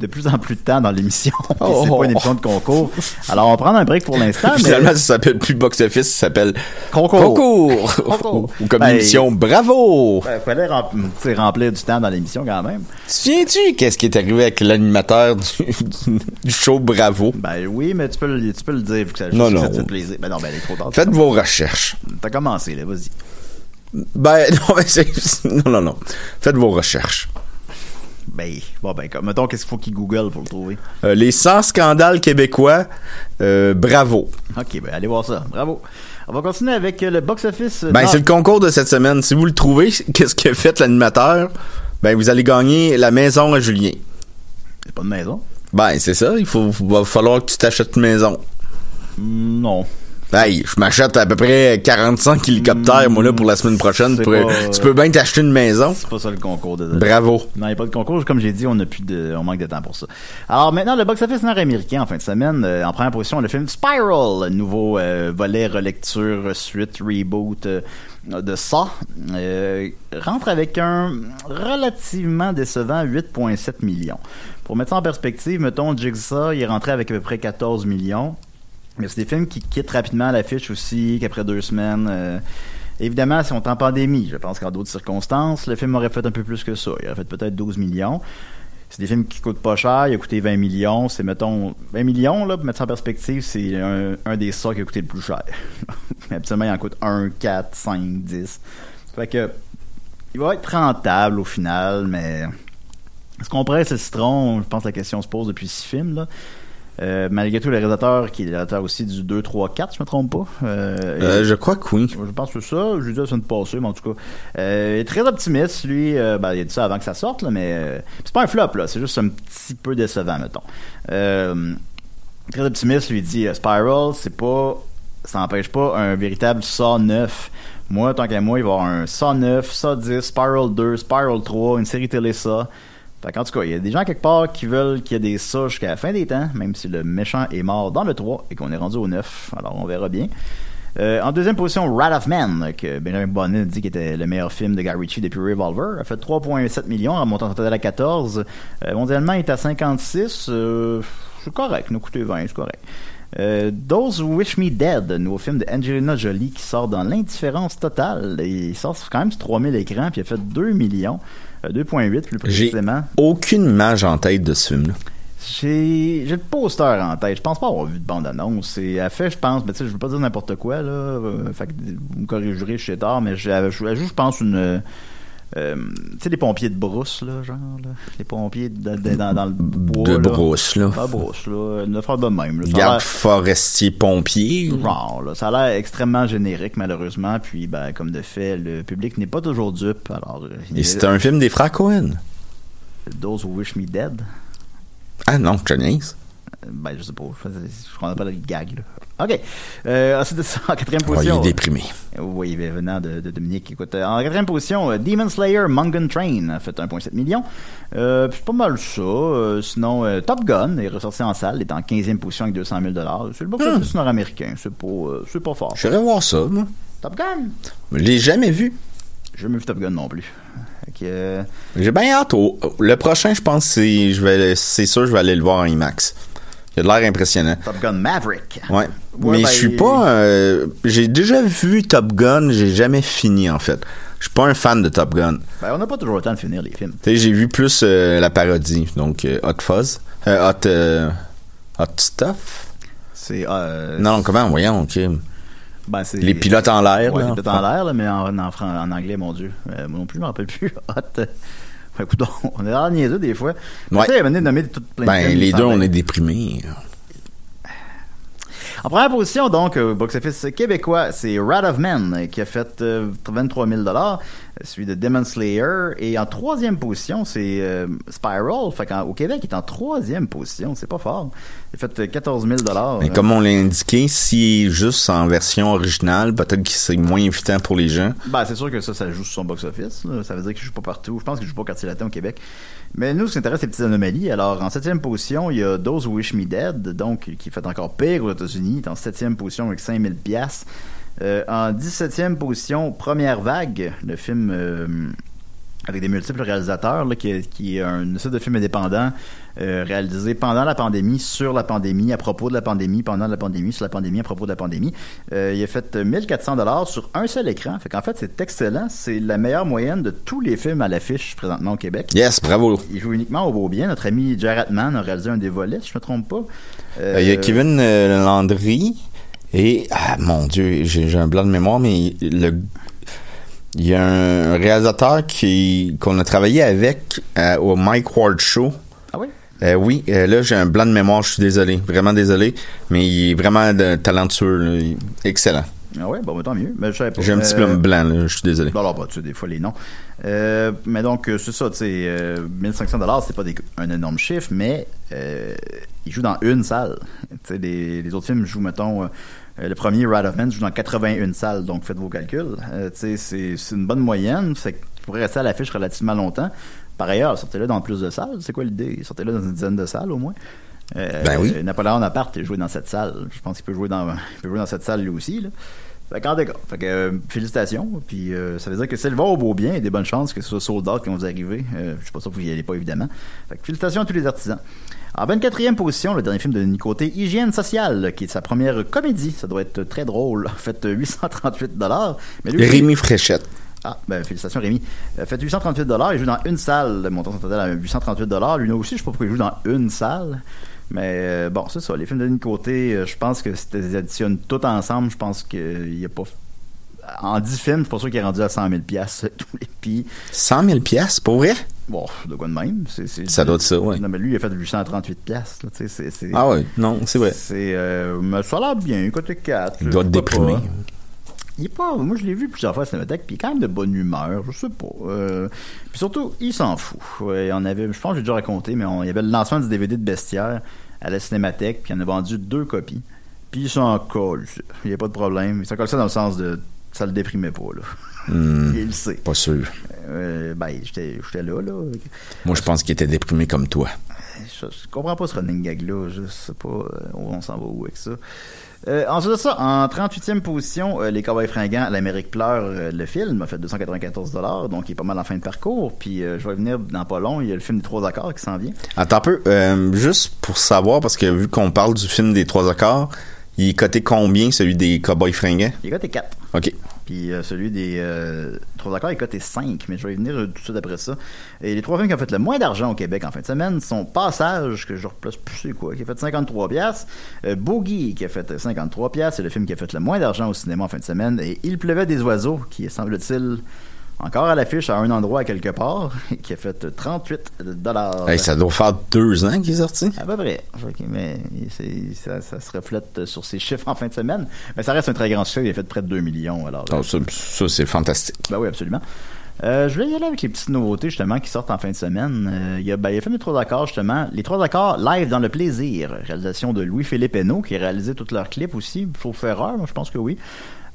de plus en plus de temps dans l'émission. Oh. c'est pas une émission de concours. Alors, on prend un break pour l'instant. finalement, mais... ça s'appelle plus Box Office, ça s'appelle Concours. Concours. Concours. Ou comme Ben, l'émission Bravo. Ben, fallait rem- remplir du temps dans l'émission quand même. Tu viens-tu qu'est-ce qui est arrivé avec l'animateur du, show Bravo? Ben oui, mais tu peux le, tu peux le dire vu que ça Non, non. fait plaisir. Ben non, ben est trop tard. Faites vos recherches. T'as commencé, là, vas-y. Ben, non, mais c'est, non, non, non. Faites vos recherches. Ben, bon, ben, comme, mettons, qu'est-ce qu'il faut qu'il Google pour le trouver? Euh, les 100 scandales québécois, euh, bravo. Ok, ben, allez voir ça. Bravo. On va continuer avec euh, le box-office. Ben, c'est le concours de cette semaine. Si vous le trouvez, qu'est-ce que fait l'animateur? Ben, vous allez gagner la maison à Julien. C'est pas de maison? Ben, c'est ça. Il faut, va falloir que tu t'achètes une maison. Non. Hey, je m'achète à peu près 45 hélicoptères, moi, là, pour la semaine prochaine. C'est Tu, pourrais- pas- tu peux bien t'acheter une maison. C'est pas ça le concours, désolé. Bravo. Non, il n'y a pas de concours. Comme j'ai dit, on a plus de, on manque de temps pour ça. Alors maintenant, le box-office nord-américain en fin de semaine, euh, en première position, le film Spiral, nouveau euh, volet relecture, suite, reboot euh, de ça, euh, rentre avec un relativement décevant 8,7 millions. Pour mettre ça en perspective, mettons Jigsaw, il est rentré avec à peu près 14 millions. Mais c'est des films qui quittent rapidement l'affiche aussi, qu'après deux semaines. euh, évidemment, si on est en pandémie, je pense qu'en d'autres circonstances, le film aurait fait un peu plus que ça. Il aurait fait peut-être 12 millions. C'est des films qui coûtent pas cher. Il a coûté 20 millions. C'est, mettons, 20 millions, là, pour mettre ça en perspective, c'est un, des ça qui a coûté le plus cher. Habituellement, il en coûte 1, 4, 5, 10. Fait que, il va être rentable au final, mais est-ce qu'on presse le citron? Je pense que la question se pose depuis six films, là. Euh, malgré tout, le réalisateur, qui est le réalisateur aussi du 2, 3, 4, je me trompe pas. Euh, Euh, je crois que oui. je pense que c'est ça. Je lui dis la semaine passée, mais en tout cas. Il est très optimiste, lui. Ben, il a dit ça avant que ça sorte, là, mais c'est pas un flop, là. C'est juste un petit peu décevant, mettons. Très optimiste, lui dit Spiral, c'est pas. Ça n'empêche pas un véritable Saw 9. Moi, tant qu'à moi, il va y avoir un Saw 9, Saw 10, Spiral 2, Spiral 3, une série télé Saw. Fait tout cas, il y a des gens quelque part qui veulent qu'il y ait des ça jusqu'à la fin des temps, même si le méchant est mort dans le 3 et qu'on est rendu au 9. Alors, on verra bien. Euh, en deuxième position, Rat of Man, que Benjamin Bonnet dit qu'il était le meilleur film de Guy Ritchie depuis Revolver, a fait 3,7 millions en montant total à 14. Euh, mondialement, il est à 56. Euh, c'est correct, nous coûter 20, c'est correct. Euh, Those Wish Me Dead, nouveau film de Angelina Jolie qui sort dans l'indifférence totale. Il sort quand même sur 3000 écrans, puis il a fait 2 millions. Euh, 2,8 plus J'ai précisément. aucune image en tête de ce film-là. J'ai le poster en tête. Je pense pas avoir vu de bande-annonce. C'est à fait, je pense, mais tu sais, je veux pas dire n'importe quoi, là. Euh, fait que vous me corrigerez, je sais tard, mais je je- je pense une. Euh, tu sais, les pompiers de brousse, là, genre, là. Les pompiers de- de- dans, dans le bois. De là. brousse, là. Pas brousse, là. Une affaire de même, là. Garde forestier pompier. Genre, là, ça a l'air extrêmement générique, malheureusement. Puis, ben, comme de fait, le public n'est pas toujours dupe. Alors, euh, Et c'est un film des frères Cohen. Those Who Wish Me Dead. Ah non, je niaise. Euh, Ben, je sais pas. Je je connais pas le gag, là. OK. Euh, ensuite de ça, en quatrième Oh, il position. est déprimé. Oui, ben, venant de, de Dominique. Écoute, euh, en quatrième position, euh, Demon Slayer Mungan Train a fait 1,7 million. Euh, c'est pas mal ça. Euh, sinon, Top Gun est ressorti en salle, est en 15e position avec 200 000 C'est le box-office nord-américain. C'est pas, c'est pas fort. Je vais voir ça, moi. Top Gun! Je l'ai jamais vu. J'ai jamais vu Top Gun non plus. J'ai bien hâte. au- Le prochain, je pense, c'est je vais, c'est sûr, je vais aller le voir en IMAX. Il a de l'air impressionnant. Top Gun Maverick. Ouais. Ouais, Mais ben, je suis pas. euh, j'ai déjà vu Top Gun, j'ai jamais fini en fait. Je suis pas un fan de Top Gun. Ben, on n'a pas toujours le temps de finir les films. J'ai vu plus euh, la parodie, donc euh, Hot Fuzz, Hot, Hot Stuff? C'est. Non, comment, voyons, ok. ben, c'est- Les pilotes en l'air. Ouais, les pilotes en l'air, là, mais en, en, en anglais, mon Dieu. Moi non plus, je m'en rappelle plus. Hot. Euh, Fait, écoute, on est dans niaiseux des fois. Ouais. Tu sais, il a nommer toutes plein de Ben, les deux, on ben- est déprimés. En première position, donc, au box-office québécois, c'est Rat of Men euh, qui a fait euh, 23 000 celui de Demon Slayer. Et en troisième position, c'est euh, Spiral. Fait qu'au Québec, il est en troisième position. C'est pas fort. Il a fait euh, 14 000 Mais comme on l'a indiqué, si juste en version originale, peut-être que c'est moins invitant pour les gens. Ben, c'est sûr que ça, ça joue sur son box-office. Ça veut dire qu'il joue pas partout. Je pense qu'il joue pas au quartier latin au Québec. Mais nous, ce qui nous intéresse, c'est les petites anomalies. Alors, en septième position, il y a Those Wish Me Dead, donc, qui fait encore pire aux États-Unis. Il est en septième position avec 5000 piastres. Euh, en 17e position, Première Vague, le film euh, avec des multiples réalisateurs, là, qui, est, qui est un essai de film indépendant euh, réalisé pendant la pandémie, sur la pandémie, à propos de la pandémie, pendant la pandémie, sur la pandémie, à propos de la pandémie. Euh, il a fait 1400 dollars sur un seul écran. Fait qu'en fait, c'est excellent. C'est la meilleure moyenne de tous les films à l'affiche présentement au Québec. Yes, bravo. Il joue uniquement au beau bien. Notre ami Jared Mann a réalisé un des volets, si je me trompe pas. Il y a Kevin Landry et ah mon dieu, j'ai un blanc de mémoire, mais le il y a un réalisateur qui qu'on a travaillé avec euh, au Mike Ward Show. Ah oui? Euh, oui, euh, là j'ai un blanc de mémoire, je suis désolé, vraiment désolé, mais il est vraiment de- talentueux, là, excellent. Ah ouais, bon, ben, tant mieux. Mais. J'ai un petit Euh, blanc là, je suis désolé. Bon, alors, bah, tu sais, des fois, les noms. Euh, mais donc, c'est ça, tu sais, euh, 1500 dollars, c'est pas des- un énorme chiffre, mais il joue dans une salle. Tu sais, les, les autres films jouent, mettons, le premier, Ride of Man, joue dans 81 salles, donc faites vos calculs. Euh, c'est c'est une bonne moyenne, c'est que tu pourrais rester à l'affiche relativement longtemps. Par ailleurs, sortez-le dans plus de salles. C'est quoi l'idée? Sortez-le dans une dizaine de salles, au moins. Euh, Ben oui. euh, Napoléon Bonaparte est joué dans cette salle. Je pense qu'il peut jouer dans, il peut jouer dans cette salle lui aussi, là. Fait que, euh, félicitations. Puis, euh, ça veut dire que s'il va au beau bien, il y a des bonnes chances que ce soit sold out qui vont vous arriver. Euh, je suis pas sûr que vous y allez pas, évidemment. Fait que, félicitations à tous les artisans. En 24e position, le dernier film de Nicoté, Hygiène sociale, qui est sa première comédie. Ça doit être très drôle. En fait, 838 Mais lui, Rémi Fréchette. ah, ben, félicitations Rémi. Euh, fait 838 il joue dans une salle, le montant total à 838 Lui aussi, je sais pas pourquoi il joue dans une salle. Mais euh, bon, c'est ça. Les films de Nicoté, euh, je pense que si tu les additionnes tout ensemble, je pense qu'il n'y a pas. en 10 films, c'est pour ça qu'il est rendu à 100 000 piastres tous les puis 100 000 piastres, pour vrai? Bon, de quoi de même, Ça doit être ça, ouais. Non mais lui il a fait 838 piastres, là, Ah ouais, non, c'est vrai. c'est euh, mais ça a l'air bien, côté 4. Il doit être déprimé. Il est pas, moi je l'ai vu plusieurs fois à Cinémathèque, puis il est quand même de bonne humeur, je sais pas. Euh, puis surtout, il s'en fout. Ouais, on avait, je pense que j'ai déjà raconté, mais on, il y avait le lancement du DVD de Bestiaire à la Cinémathèque, puis il en a vendu deux copies. Puis il s'en colle, il n'y a pas de problème. Il s'en colle ça dans le sens de, ça le déprimait pas, là. Hmm, il le sait. pas sûr. Euh, ben, j'étais j'étais là, là. Moi, je pense qu'il était déprimé comme toi. Je, je comprends pas ce running gag-là. Je sais pas euh, où on s'en va où avec ça. Euh, ensuite de ça, en 38e position, euh, Les Cowboys fringants, L'Amérique pleure, euh, le film, a fait 294 donc il est pas mal en fin de parcours. Puis euh, je vais venir dans pas long, il y a le film des trois accords qui s'en vient. Attends un peu, euh, juste pour savoir, parce que vu qu'on parle du film des trois accords, il est coté combien, celui des Cowboys fringants? Il est coté 4. OK. Puis euh, celui des euh, accords est coté 5, mais je vais y venir euh, tout de suite après ça. Et les trois films qui ont fait le moins d'argent au Québec en fin de semaine sont Passage, que je replace plus quoi, qui a fait 53 pièces, Boogie, qui a fait 53 pièces, c'est le film qui a fait le moins d'argent au cinéma en fin de semaine, et Il pleuvait des oiseaux, qui semble-t-il encore à l'affiche à un endroit à quelque part, qui a fait 38 dollars. Hey, ça doit faire deux ans qu'il est sorti. À peu près. Ok, mais ça, ça se reflète sur ses chiffres en fin de semaine. Mais ça reste un très grand succès. Il a fait près de 2 millions. Alors, Ah, ça, ça, c'est fantastique. ben oui, absolument. Euh, je vais y aller avec les petites nouveautés justement qui sortent en fin de semaine. Euh, il y a ben, il y a le film des trois accords justement. Les trois accords live dans le plaisir. Réalisation de Louis-Philippe Hainaut qui a réalisé tous leurs clips aussi. Sauf erreur, moi je pense que oui.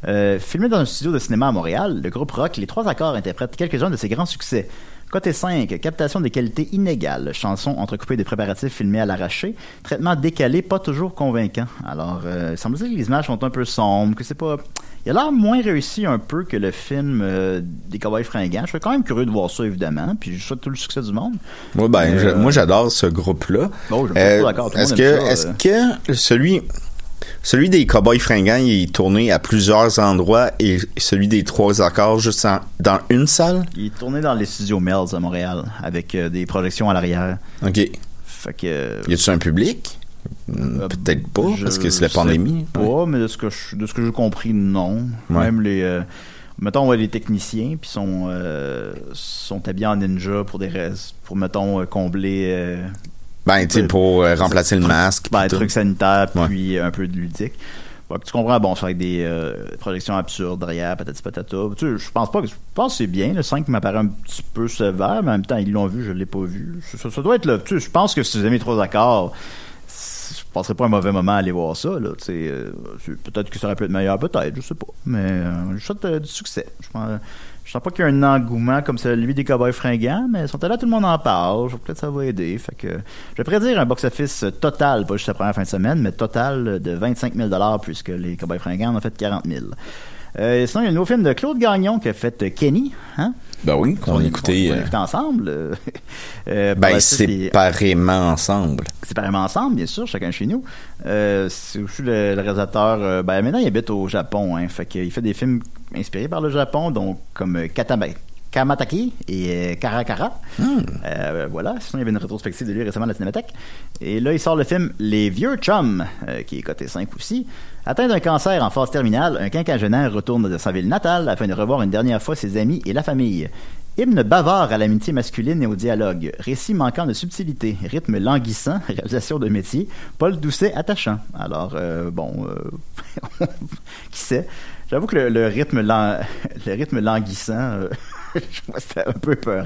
Euh, filmé dans un studio de cinéma à Montréal, le groupe rock Les Trois Accords interprète quelques-uns de ses grands succès. Côté 5, captation des qualités inégales, chansons entrecoupées de préparatifs filmés à l'arraché, traitement décalé, pas toujours convaincant. Alors, euh, il semble que les images sont un peu sombres, que c'est pas... Il a l'air moins réussi un peu que le film euh, des Cowboys fringants. Je suis quand même curieux de voir ça, évidemment, puis je souhaite tout le succès du monde. Moi, ben, Euh, je- moi, j'adore ce groupe-là. Bon, est-ce que, est-ce que celui, celui des Cowboys fringants, il est tourné à plusieurs endroits et celui des trois accords juste en- dans une salle? Il est tourné dans les studios Melz à Montréal, avec euh, des projections à l'arrière. OK. Y Fait que... euh, a-tu un public? Hmm, Euh, Peut-être pas, je parce que c'est la pandémie. Pas, Ouais. mais de ce que je, de ce que j'ai compris, non. Ouais. Même les, euh, mettons, les techniciens, puis sont euh, sont habillés en ninja pour des rais- pour mettons combler Ben, tu sais, pour euh, remplacer le truc- masque. ben, sanitaires, Ouais. puis un peu de ludique. Tu comprends, bon, c'est avec des euh, projections absurdes derrière, patati patata. Tu sais, je pense pas que, je pense que c'est bien. Le 5 m'apparaît un petit peu sévère, mais en même temps, ils l'ont vu, je l'ai pas vu. Ça, ça doit être là. Tu sais, je pense que si vous aimez trois accords, je passerai pas un mauvais moment à aller voir ça. Là, euh, peut-être que ça aurait pu être meilleur, peut-être, je sais pas. Mais euh, je souhaite euh, du succès. Je pense, je sens pas qu'il y a un engouement comme celui des Cowboys fringants, mais ils sont là, tout le monde en parle. Peut-être ça va aider. Fait que, je vais prédire un box-office total, pas juste la première fin de semaine, mais total de 25 000 puisque les Cowboys fringants en ont fait 40 000 euh, sinon, il y a un nouveau film de Claude Gagnon qui a fait euh, Kenny. Hein? Ben oui, qu'on a écouté. On euh, l'a écouté ensemble. euh, euh, par ben, séparément ensemble. séparément ensemble, bien sûr, chacun chez nous. Euh, c'est aussi le, le réalisateur. euh, ben maintenant, il habite au Japon, hein, fait qu'il fait des films inspirés par le Japon, donc comme euh, Katama- Kamataki et euh, Karakara. Euh, voilà. Sinon, il y avait une rétrospective de lui récemment à la Cinémathèque. Et là, il sort le film Les Vieux Chums, euh, qui est coté 5 aussi. Atteint d'un cancer en phase terminale, un quinquagénaire retourne de sa ville natale afin de revoir une dernière fois ses amis et la famille. Hymne bavard à l'amitié masculine et au dialogue. Récit manquant de subtilité. Rythme languissant. Réalisation de métier. Paul Doucet attachant. Alors, euh, bon, euh, qui sait? J'avoue que le, le rythme lan- le rythme languissant, c'était un peu peur.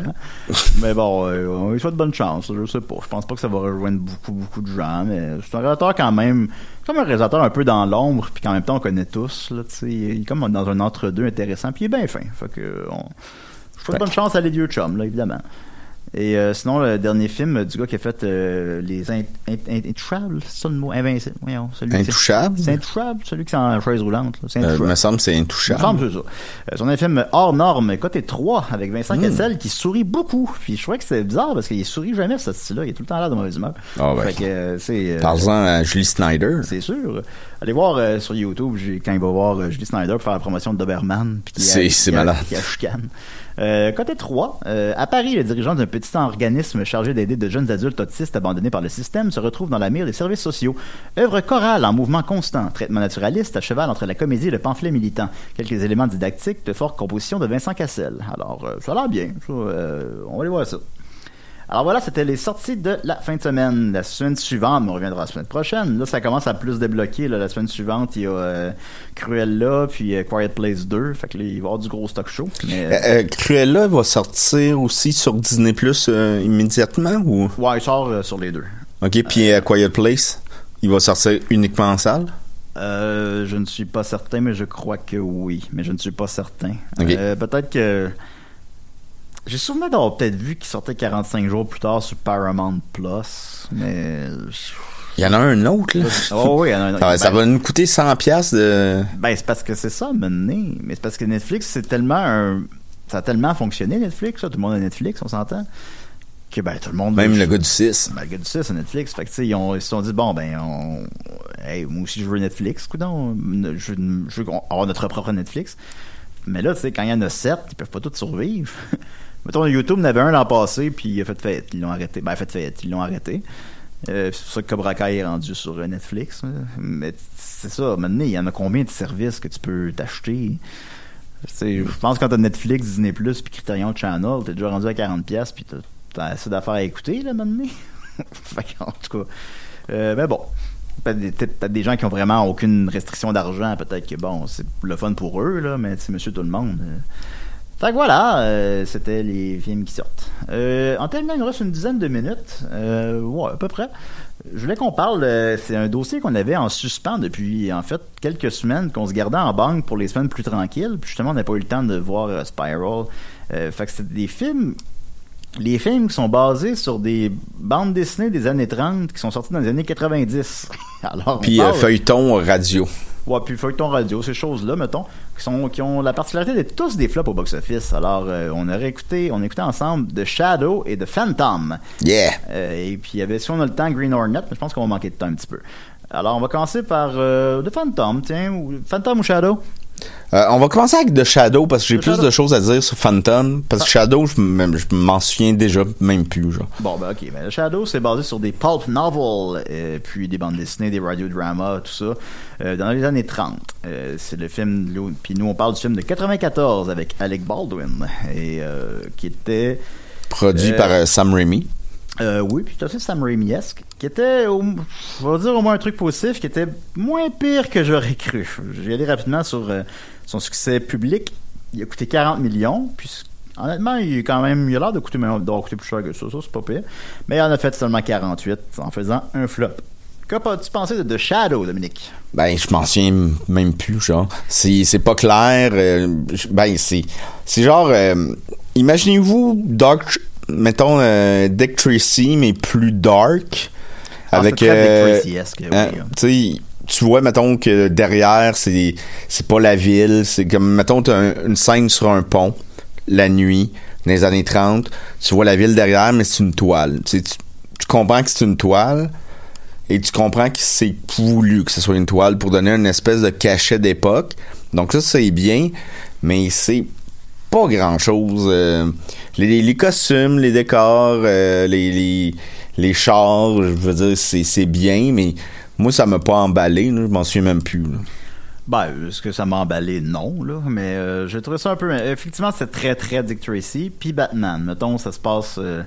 Mais bon, euh, on lui souhaite bonne chance. Je sais pas. Je pense pas que ça va rejoindre beaucoup, beaucoup de gens. Mais c'est un réalisateur quand même, comme un réalisateur un peu dans l'ombre, puis qu'en même temps on connaît tous. Là, il est comme dans un entre-deux intéressant, puis il est bien fin. Fait que, on, je souhaite bonne chance à les vieux chums, là, évidemment. Et euh, sinon, le dernier film du gars qui a fait euh, Les Int- Intouchables, c'est ça le mot? Invincible. Voyons, celui qui- Intouchable? C'est Intouchable, celui qui est en chaise roulante. là. C'est Euh, Intouchable. me semble que c'est Il me intouchable. semble que c'est ça. Euh, c'est un film hors norme, côté 3, avec Vincent. Cassel qui sourit beaucoup. Puis je trouvais que c'était bizarre parce qu'il sourit jamais, ce style-là. Il est tout le temps là de mauvaise humeur. Ah ouais. Fait que, euh, c'est. euh, à Julie Snyder. c'est sûr. Allez voir euh, sur YouTube quand il va voir Julie Snyder pour faire la promotion de Doberman. C'est- c'est malade. qu'il y a chicane. Euh, côté 3, euh, à Paris, le dirigeant d'un petit organisme chargé d'aider de jeunes adultes autistes abandonnés par le système se retrouve dans la mire des services sociaux. Œuvre chorale en mouvement constant, traitement naturaliste à cheval entre la comédie et le pamphlet militant. Quelques éléments didactiques de forte composition de Vincent Cassel. Alors, euh, ça a l'air bien. Euh, on va aller voir ça. Alors voilà, c'était les sorties de la fin de semaine. La semaine suivante, mais on reviendra la semaine prochaine. Là, ça commence à plus débloquer. là. La semaine suivante, il y a euh, Cruella, puis euh, Quiet Place 2. Fait que là, il va y avoir du gros stock show. Mais, euh, Cruella va sortir aussi sur Disney Plus immédiatement ou? Ouais, il sort sur les deux. Ok, puis Quiet Place, il va sortir uniquement en salle? Je ne suis pas certain, mais je crois que oui. Mais je ne suis pas certain. Ok. Euh, peut-être que... J'ai souvenir d'avoir peut-être vu qu'il sortait 45 jours plus tard sur Paramount Plus, mais... Il y en a un autre là. Oh oui, il y en a un autre. Ça, ça va nous coûter 100 pièces de. Ben, c'est parce que c'est ça, maintenant. Mais c'est parce que Netflix, c'est tellement un... Ça a tellement fonctionné, Netflix, là. Tout le monde a Netflix, on s'entend. Que, ben, tout le monde... Même le gars du 6. Ben, le gars du 6 c'est Netflix. Fait que, tu sais, ils, se sont dit, bon, ben, on... Hey, moi aussi, je veux Netflix, coudonc. Je, veux- je veux avoir notre propre Netflix. Mais là, tu sais, quand il y en a 7, ils peuvent pas tous survivre. Mettons, YouTube en avait un l'an passé, puis il a fait fête. Ils l'ont arrêté. Ben, fait fête, ils l'ont arrêté. Euh, c'est pour ça que Cobra Kai est rendu sur euh, Netflix. Mais c'est ça, maintenant, il y en a combien de services que tu peux t'acheter? Je pense que quand t'as Netflix, Disney+, puis Criterion Channel, t'es déjà rendu à 40$, pièces puis t'as- t'as assez d'affaires à écouter, là, maintenant. qu'en tout cas... euh, mais bon, peut-être des- des gens qui ont vraiment aucune restriction d'argent, peut-être que, bon, c'est le fun pour eux, là, mais c'est monsieur tout le monde. Fait que voilà, euh, c'était les films qui sortent. Euh, en terminant, il nous reste une dizaine de minutes. Euh, ouais, à peu près. Je voulais qu'on parle, c'est un dossier qu'on avait en suspens depuis, en fait, quelques semaines, qu'on se gardait en banque pour les semaines plus tranquilles. Puis justement, on n'a pas eu le temps de voir Spiral. Fait que c'était des films les films qui sont basés sur des bandes dessinées des années 30 qui sont sorties dans les années 90. Alors, Puis euh, feuilleton radio. Ouais, puis feuilleton radio, ces choses-là, mettons, qui, sont, qui ont la particularité d'être tous des flops au box-office. Alors, euh, on aurait écouté, on écoutait ensemble The Shadow et The Phantom. Yeah. Euh, et puis, il y avait, si on a le temps, Green Hornet, mais je pense qu'on va manquer de temps un petit peu. Alors, on va commencer par euh, The Phantom, tiens, ou Phantom ou Shadow? Euh, on va commencer avec The Shadow parce que j'ai plus Shadow. de choses à dire sur Phantom. Parce que Shadow, je m'en souviens déjà même plus. Genre. Bon, ben ok. Ben, The Shadow, c'est basé sur des pulp novels, euh, puis des bandes dessinées, des radiodramas, tout ça, euh, dans les années 30. Euh, c'est le film, puis nous, on parle du film de 94 avec Alec Baldwin, et qui était... Produit par Sam Raimi. Euh, oui, puis tout à fait Sam Raimi-esque, qui était, au- je dire au moins un truc positif, qui était moins pire que j'aurais cru. J'ai allé rapidement sur euh, son succès public. Il a coûté 40 millions, puis honnêtement, il est quand même, il a l'air de coûter, d'avoir coûté plus cher que ça, ça c'est pas pire. Mais il en a fait seulement 48 en faisant un flop. Qu'as-tu pensé de The Shadow, Dominique? Ben, je m'en souviens même plus, genre. C'est, pas clair. euh, ben, c'est, c'est genre, euh, imaginez-vous Dark, mettons, Dick Tracy, mais plus dark. Ah, avec, euh, oui, hein, hein. tu vois, mettons, que derrière, c'est, c'est pas la ville. C'est comme, mettons, t'as un- une scène sur un pont, la nuit, dans les années 30. Tu vois la ville derrière, mais c'est une toile. Tu tu, comprends que c'est une toile. Et tu comprends que c'est voulu que ce soit une toile pour donner une espèce de cachet d'époque. Donc ça, c'est bien, mais c'est pas grand-chose. Euh, les, les costumes, les décors, euh, les, les, les chars, je veux dire, c'est, bien, mais moi, ça m'a pas emballé. là. je m'en souviens même plus. là. Ben, est-ce que ça m'a emballé? Non, là. Mais euh, j'ai trouvé ça un peu. Effectivement, c'est très, très Dick Tracy. Puis Batman, mettons, ça se passe. euh,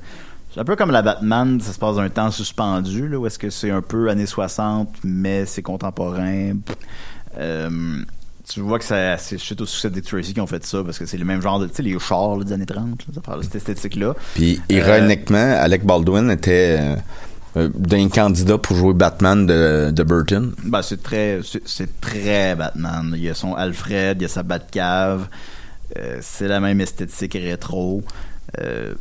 c'est un peu comme la Batman, ça se passe un temps suspendu, là, où est-ce que c'est un peu années 60, mais c'est contemporain. Euh, tu vois que ça, c'est suite au succès de Dick Tracy qui ont fait ça, parce que c'est le même genre de. Tu sais, les chars là, des années 30, là, ça parle de cette esthétique-là. Puis, Euh, ironiquement, Alec Baldwin était euh, euh, d'un candidat pour jouer Batman de, de Burton. Ben, c'est très, c'est, c'est très Batman. Il y a son Alfred, il y a sa Batcave. Euh, c'est la même esthétique rétro. Euh,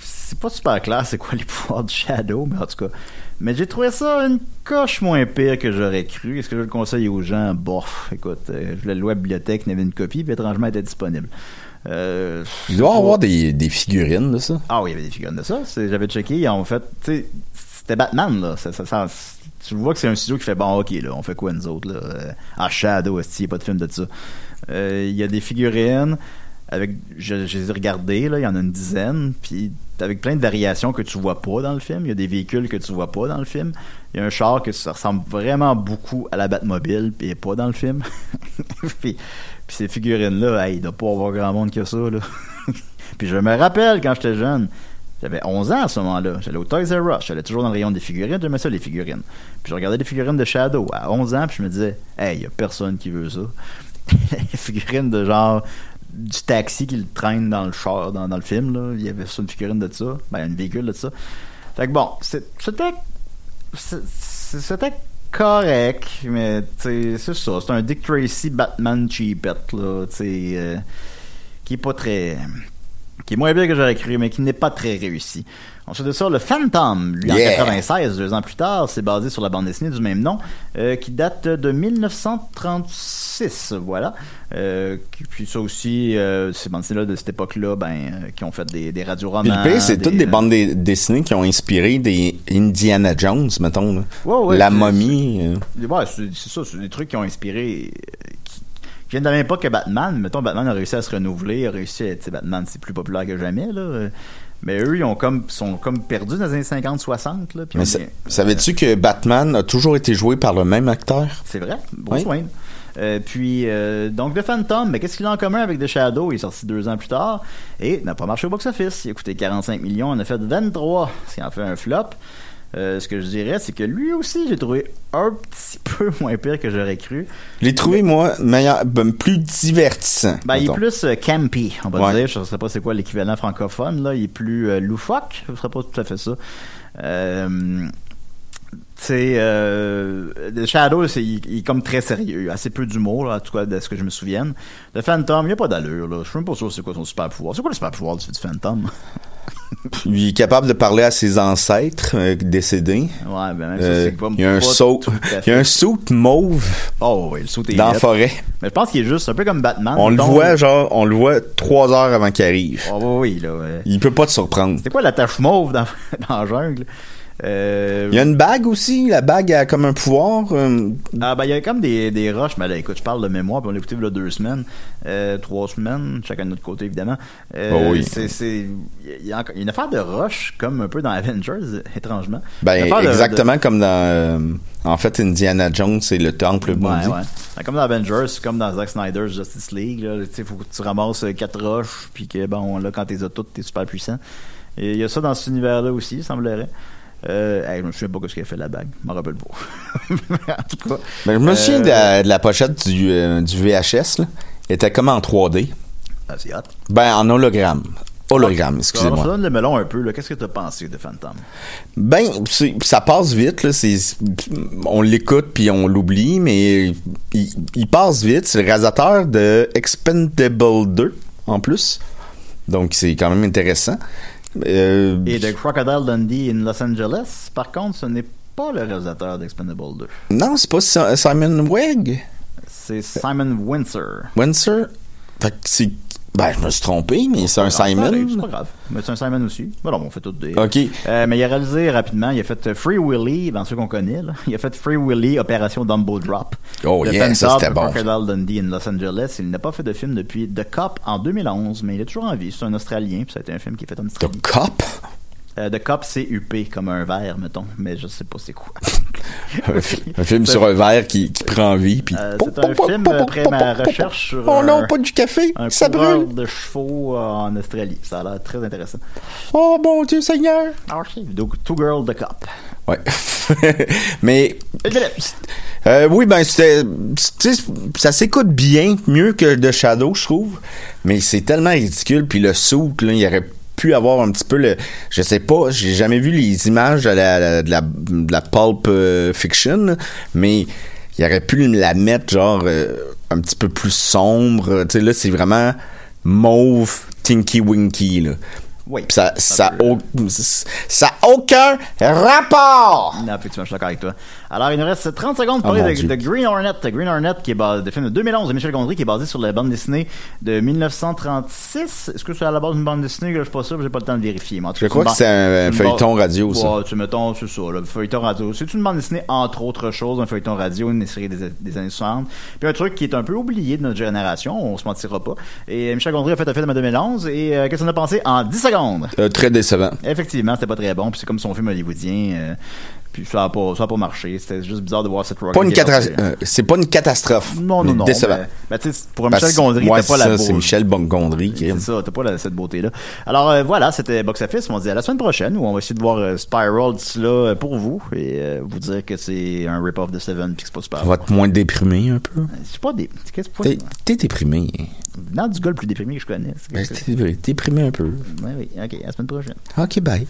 c'est pas super clair c'est quoi les pouvoirs du Shadow, mais en tout cas. Mais j'ai trouvé ça une coche moins pire que j'aurais cru. Est-ce que je le conseille aux gens? Bof, écoute, euh, je l'ai loué à la bibliothèque, il y avait une copie, puis étrangement, elle était disponible. Euh, Il doit y avoir des, des figurines de ça. ah oui, il y avait des figurines de ça. J'avais checké. En fait, c'était Batman, là. Ça, ça, ça- tu vois que c'est un studio qui fait bon, ok, là, on fait quoi nous autres, là? Euh, en Shadow, il n'y a pas de film de ça? Euh, Il y a des figurines avec, je, je les là, il y en a une dizaine, puis avec plein de variations que tu vois pas dans le film. Il y a des véhicules que tu vois pas dans le film. Il y a un char que ça ressemble vraiment beaucoup à la Batmobile, puis il est pas dans le film. puis, puis ces figurines-là, hey, il doit pas avoir grand monde que ça, là. puis je me rappelle quand j'étais jeune, j'avais 11 ans à ce moment-là. J'allais au Toys R Us. J'allais toujours dans le rayon des figurines. J'aimais ça, les figurines. Puis je regardais les figurines de Shadow à 11 ans. Puis je me disais, hey, y a personne qui veut ça. les figurines de genre du taxi qui le traîne dans le char, dans, dans le film. Là. Il y avait une figurine de ça. Ben, une véhicule de ça. Fait que bon, c'était. C'était correct, mais c'est ça. C'est un Dick Tracy Batman cheapette, là. Euh, qui est pas très qui est moins bien que j'aurais cru, mais qui n'est pas très réussi. Ensuite de ça, le Phantom, lui Yeah. en 96, deux ans plus tard, c'est basé sur la bande dessinée du même nom, euh, qui date de 1936, voilà. Euh, puis ça aussi, euh, ces bandes dessinées-là de cette époque-là, ben, qui ont fait des, des Puis radioromans. le pire, c'est toutes des bandes dessinées qui ont inspiré des Indiana Jones, mettons. là. Ouais, ouais, La momie. Ouais, c'est ça, c'est des trucs qui ont inspiré. Qui, viennent de la même époque que Batman. Mettons, Batman a réussi à se renouveler, a réussi à. sais, Batman, c'est plus populaire que jamais, là. Mais eux, ils ont comme, sont comme perdus dans les années 50-60, là. puis Mais est- savais-tu que Batman a toujours été joué par le même acteur? C'est vrai, Bruce Oui. Wayne. Euh, puis, euh, donc, The Phantom, mais qu'est-ce qu'il a en commun avec The Shadow? Il est sorti deux ans plus tard et n'a pas marché au box-office. Il a coûté 45 millions, en a fait 23, ce qui en fait un flop. Euh, ce que je dirais, c'est que lui aussi, j'ai trouvé un petit peu moins pire que j'aurais cru. Je l'ai trouvé, moi, meilleur, ben, plus divertissant. Ben, il est plus euh, campy, on va Ouais. dire. Je ne sais pas c'est quoi l'équivalent francophone. Là. Il est plus euh, loufoque. Ce serait pas tout à fait ça. Euh, sais, euh, The Shadow, c'est, il, il est comme très sérieux. Assez peu d'humour, en tout cas, de ce que je me souvienne. Le Phantom, il n'y a pas d'allure. Là. Je suis même pas sûr c'est quoi son super pouvoir. C'est quoi le super pouvoir du Phantom? Il est capable de parler à ses ancêtres euh, décédés. Ouais, ben même ça, Euh, c'est pas il y a un saut, il y a un saut mauve Oh, oui, le saut est dans la forêt. Mais je pense qu'il est juste un peu comme Batman. On le voit, genre, on le voit trois heures avant qu'il arrive. Oh, oui, là. ouais. Il peut pas te surprendre. C'est quoi la tache mauve dans, dans la jungle? Euh, Il y a une bague aussi. La bague a comme un pouvoir. euh, Ah ben il y a comme des, des roches, mais là écoute, je parle de mémoire, puis on l'a écouté il y a deux semaines, euh, trois semaines, chacun de notre côté évidemment. Oh oui. C'est, c'est, il y, a une affaire de roches, comme un peu dans Avengers, étrangement. ben, de- exactement comme dans, en fait, Indiana Jones, c'est le temple maudit. Ouais, ouais. Ben, Comme dans Avengers, c'est comme dans Zack Snyder's Justice League, là, tu sais, faut que tu ramasses quatre roches, puis que bon, là, quand t'es as toutes, t'es super puissant. Et il y a ça dans cet univers-là aussi, il semblerait. Euh, hey, je me souviens pas de ce qu'elle fait la bague. Je m'en rappelle pas. en tout cas. Ben, je me souviens Euh, de, la, de la pochette du, euh, du VHS. Là. Il était comme en 3D. ah, c'est hot. Ben, en hologramme. Hologramme, ça excusez-moi. donne le melon un peu. Qu'est-ce que tu as pensé de Phantom? Ben, ça passe vite. Là. On l'écoute puis on l'oublie, mais il, il passe vite. C'est le réalisateur de Expendable 2, en plus. Donc, c'est quand même intéressant. Euh, Et de Crocodile Dundee in Los Angeles, par contre, ce n'est pas le réalisateur d'Expendable 2. Non, c'est pas Si- Simon Wegg. C'est Simon Windsor. Windsor? Fait que c'est... Ben, je me suis trompé, mais c'est un grave, C'est Simon. pas grave. Mais c'est un Simon aussi. Bon, on fait tout des. OK. Euh, mais il a réalisé rapidement, il a fait Free Willy, dans ceux qu'on connaît. Là. Il a fait Free Willy, Opération Dumbo Drop. Oh, Le yeah, ça, c'était bon. Crocodile Dundee in Los Angeles. Il n'a pas fait de film depuis The Cop en 2011, mais il est toujours en vie. C'est un Australien, puis ça a été un film qui est fait en The Australie. Cop? Euh, The Cop, c'est UP, comme un verre, mettons. Mais je sais pas c'est quoi. un, fi- un film sur un verre qui, qui prend vie. Puis... Euh, c'est un film après ma recherche sur Oh non, un- pas du café. un Ça brûle. de chevaux euh, en Australie. Ça a l'air très intéressant. Oh mon Dieu Seigneur. Donc, Two Girl The Cop. Ouais. Mais euh, oui, ben c'était, tu sais, ça s'écoute bien, mieux que de Shadow, je trouve. Mais c'est tellement ridicule. Puis le souk, là, il aurait pu avoir un petit peu le, je sais pas, j'ai jamais vu les images de la, de la, de la pulp euh, fiction, mais il aurait pu la mettre genre euh, un petit peu plus sombre. Tu sais là, c'est vraiment mauve, tinky winky là. Oui. Puis ça, ça, au- aucun rapport! Non, effectivement, je suis d'accord avec toi. Alors, il nous reste 30 secondes pour Oh, parler mon de, Green Hornet. Green Hornet, qui est basé, de film de 2011 de Michel Gondry, qui est basé sur la bande dessinée de 1936. Est-ce que c'est à la base d'une bande dessinée? Je suis pas sûr, j'ai pas le temps de vérifier. Mais en tout Je cas, crois une que c'est un, feuilleton bande- radio, ça. Ouais, tu mettons, c'est ça, là, feuilleton radio. C'est une bande dessinée, entre autres choses, un feuilleton radio, une série des, des années 60. Puis un truc qui est un peu oublié de notre génération, on se mentira pas. Et euh, Michel Gondry a fait un film en 2011. Et euh, qu'est-ce qu'on a pensé en 10 secondes? Euh, très décevant. Effectivement, c'était pas très bon. Puis c'est comme son film hollywoodien. euh, puis ça a pas, ça a pas marché. C'était juste bizarre de voir cette catra- euh, c'est pas une catastrophe. Non, non, mais non. Décevant. mais- ben, tu sais, pour un Michel Gondry, ouais, t'as pas la ça, c'est Michel Gondry qui C'est ça, t'as pas la- cette beauté-là. Alors euh, voilà, c'était Box Office. On se dit à la semaine prochaine où on va essayer de voir euh, Spiral d'ici là pour vous et euh, vous dire que c'est un rip-off de Seven puis que c'est pas super. On va être moins déprimé un peu. C'est pas des. Qu'est-ce que T'es déprimé. Non, du gars le plus déprimé que je connais. C'est Ben, T'es déprimé un peu. Ouais, oui, ok, à la semaine prochaine. Ok, bye.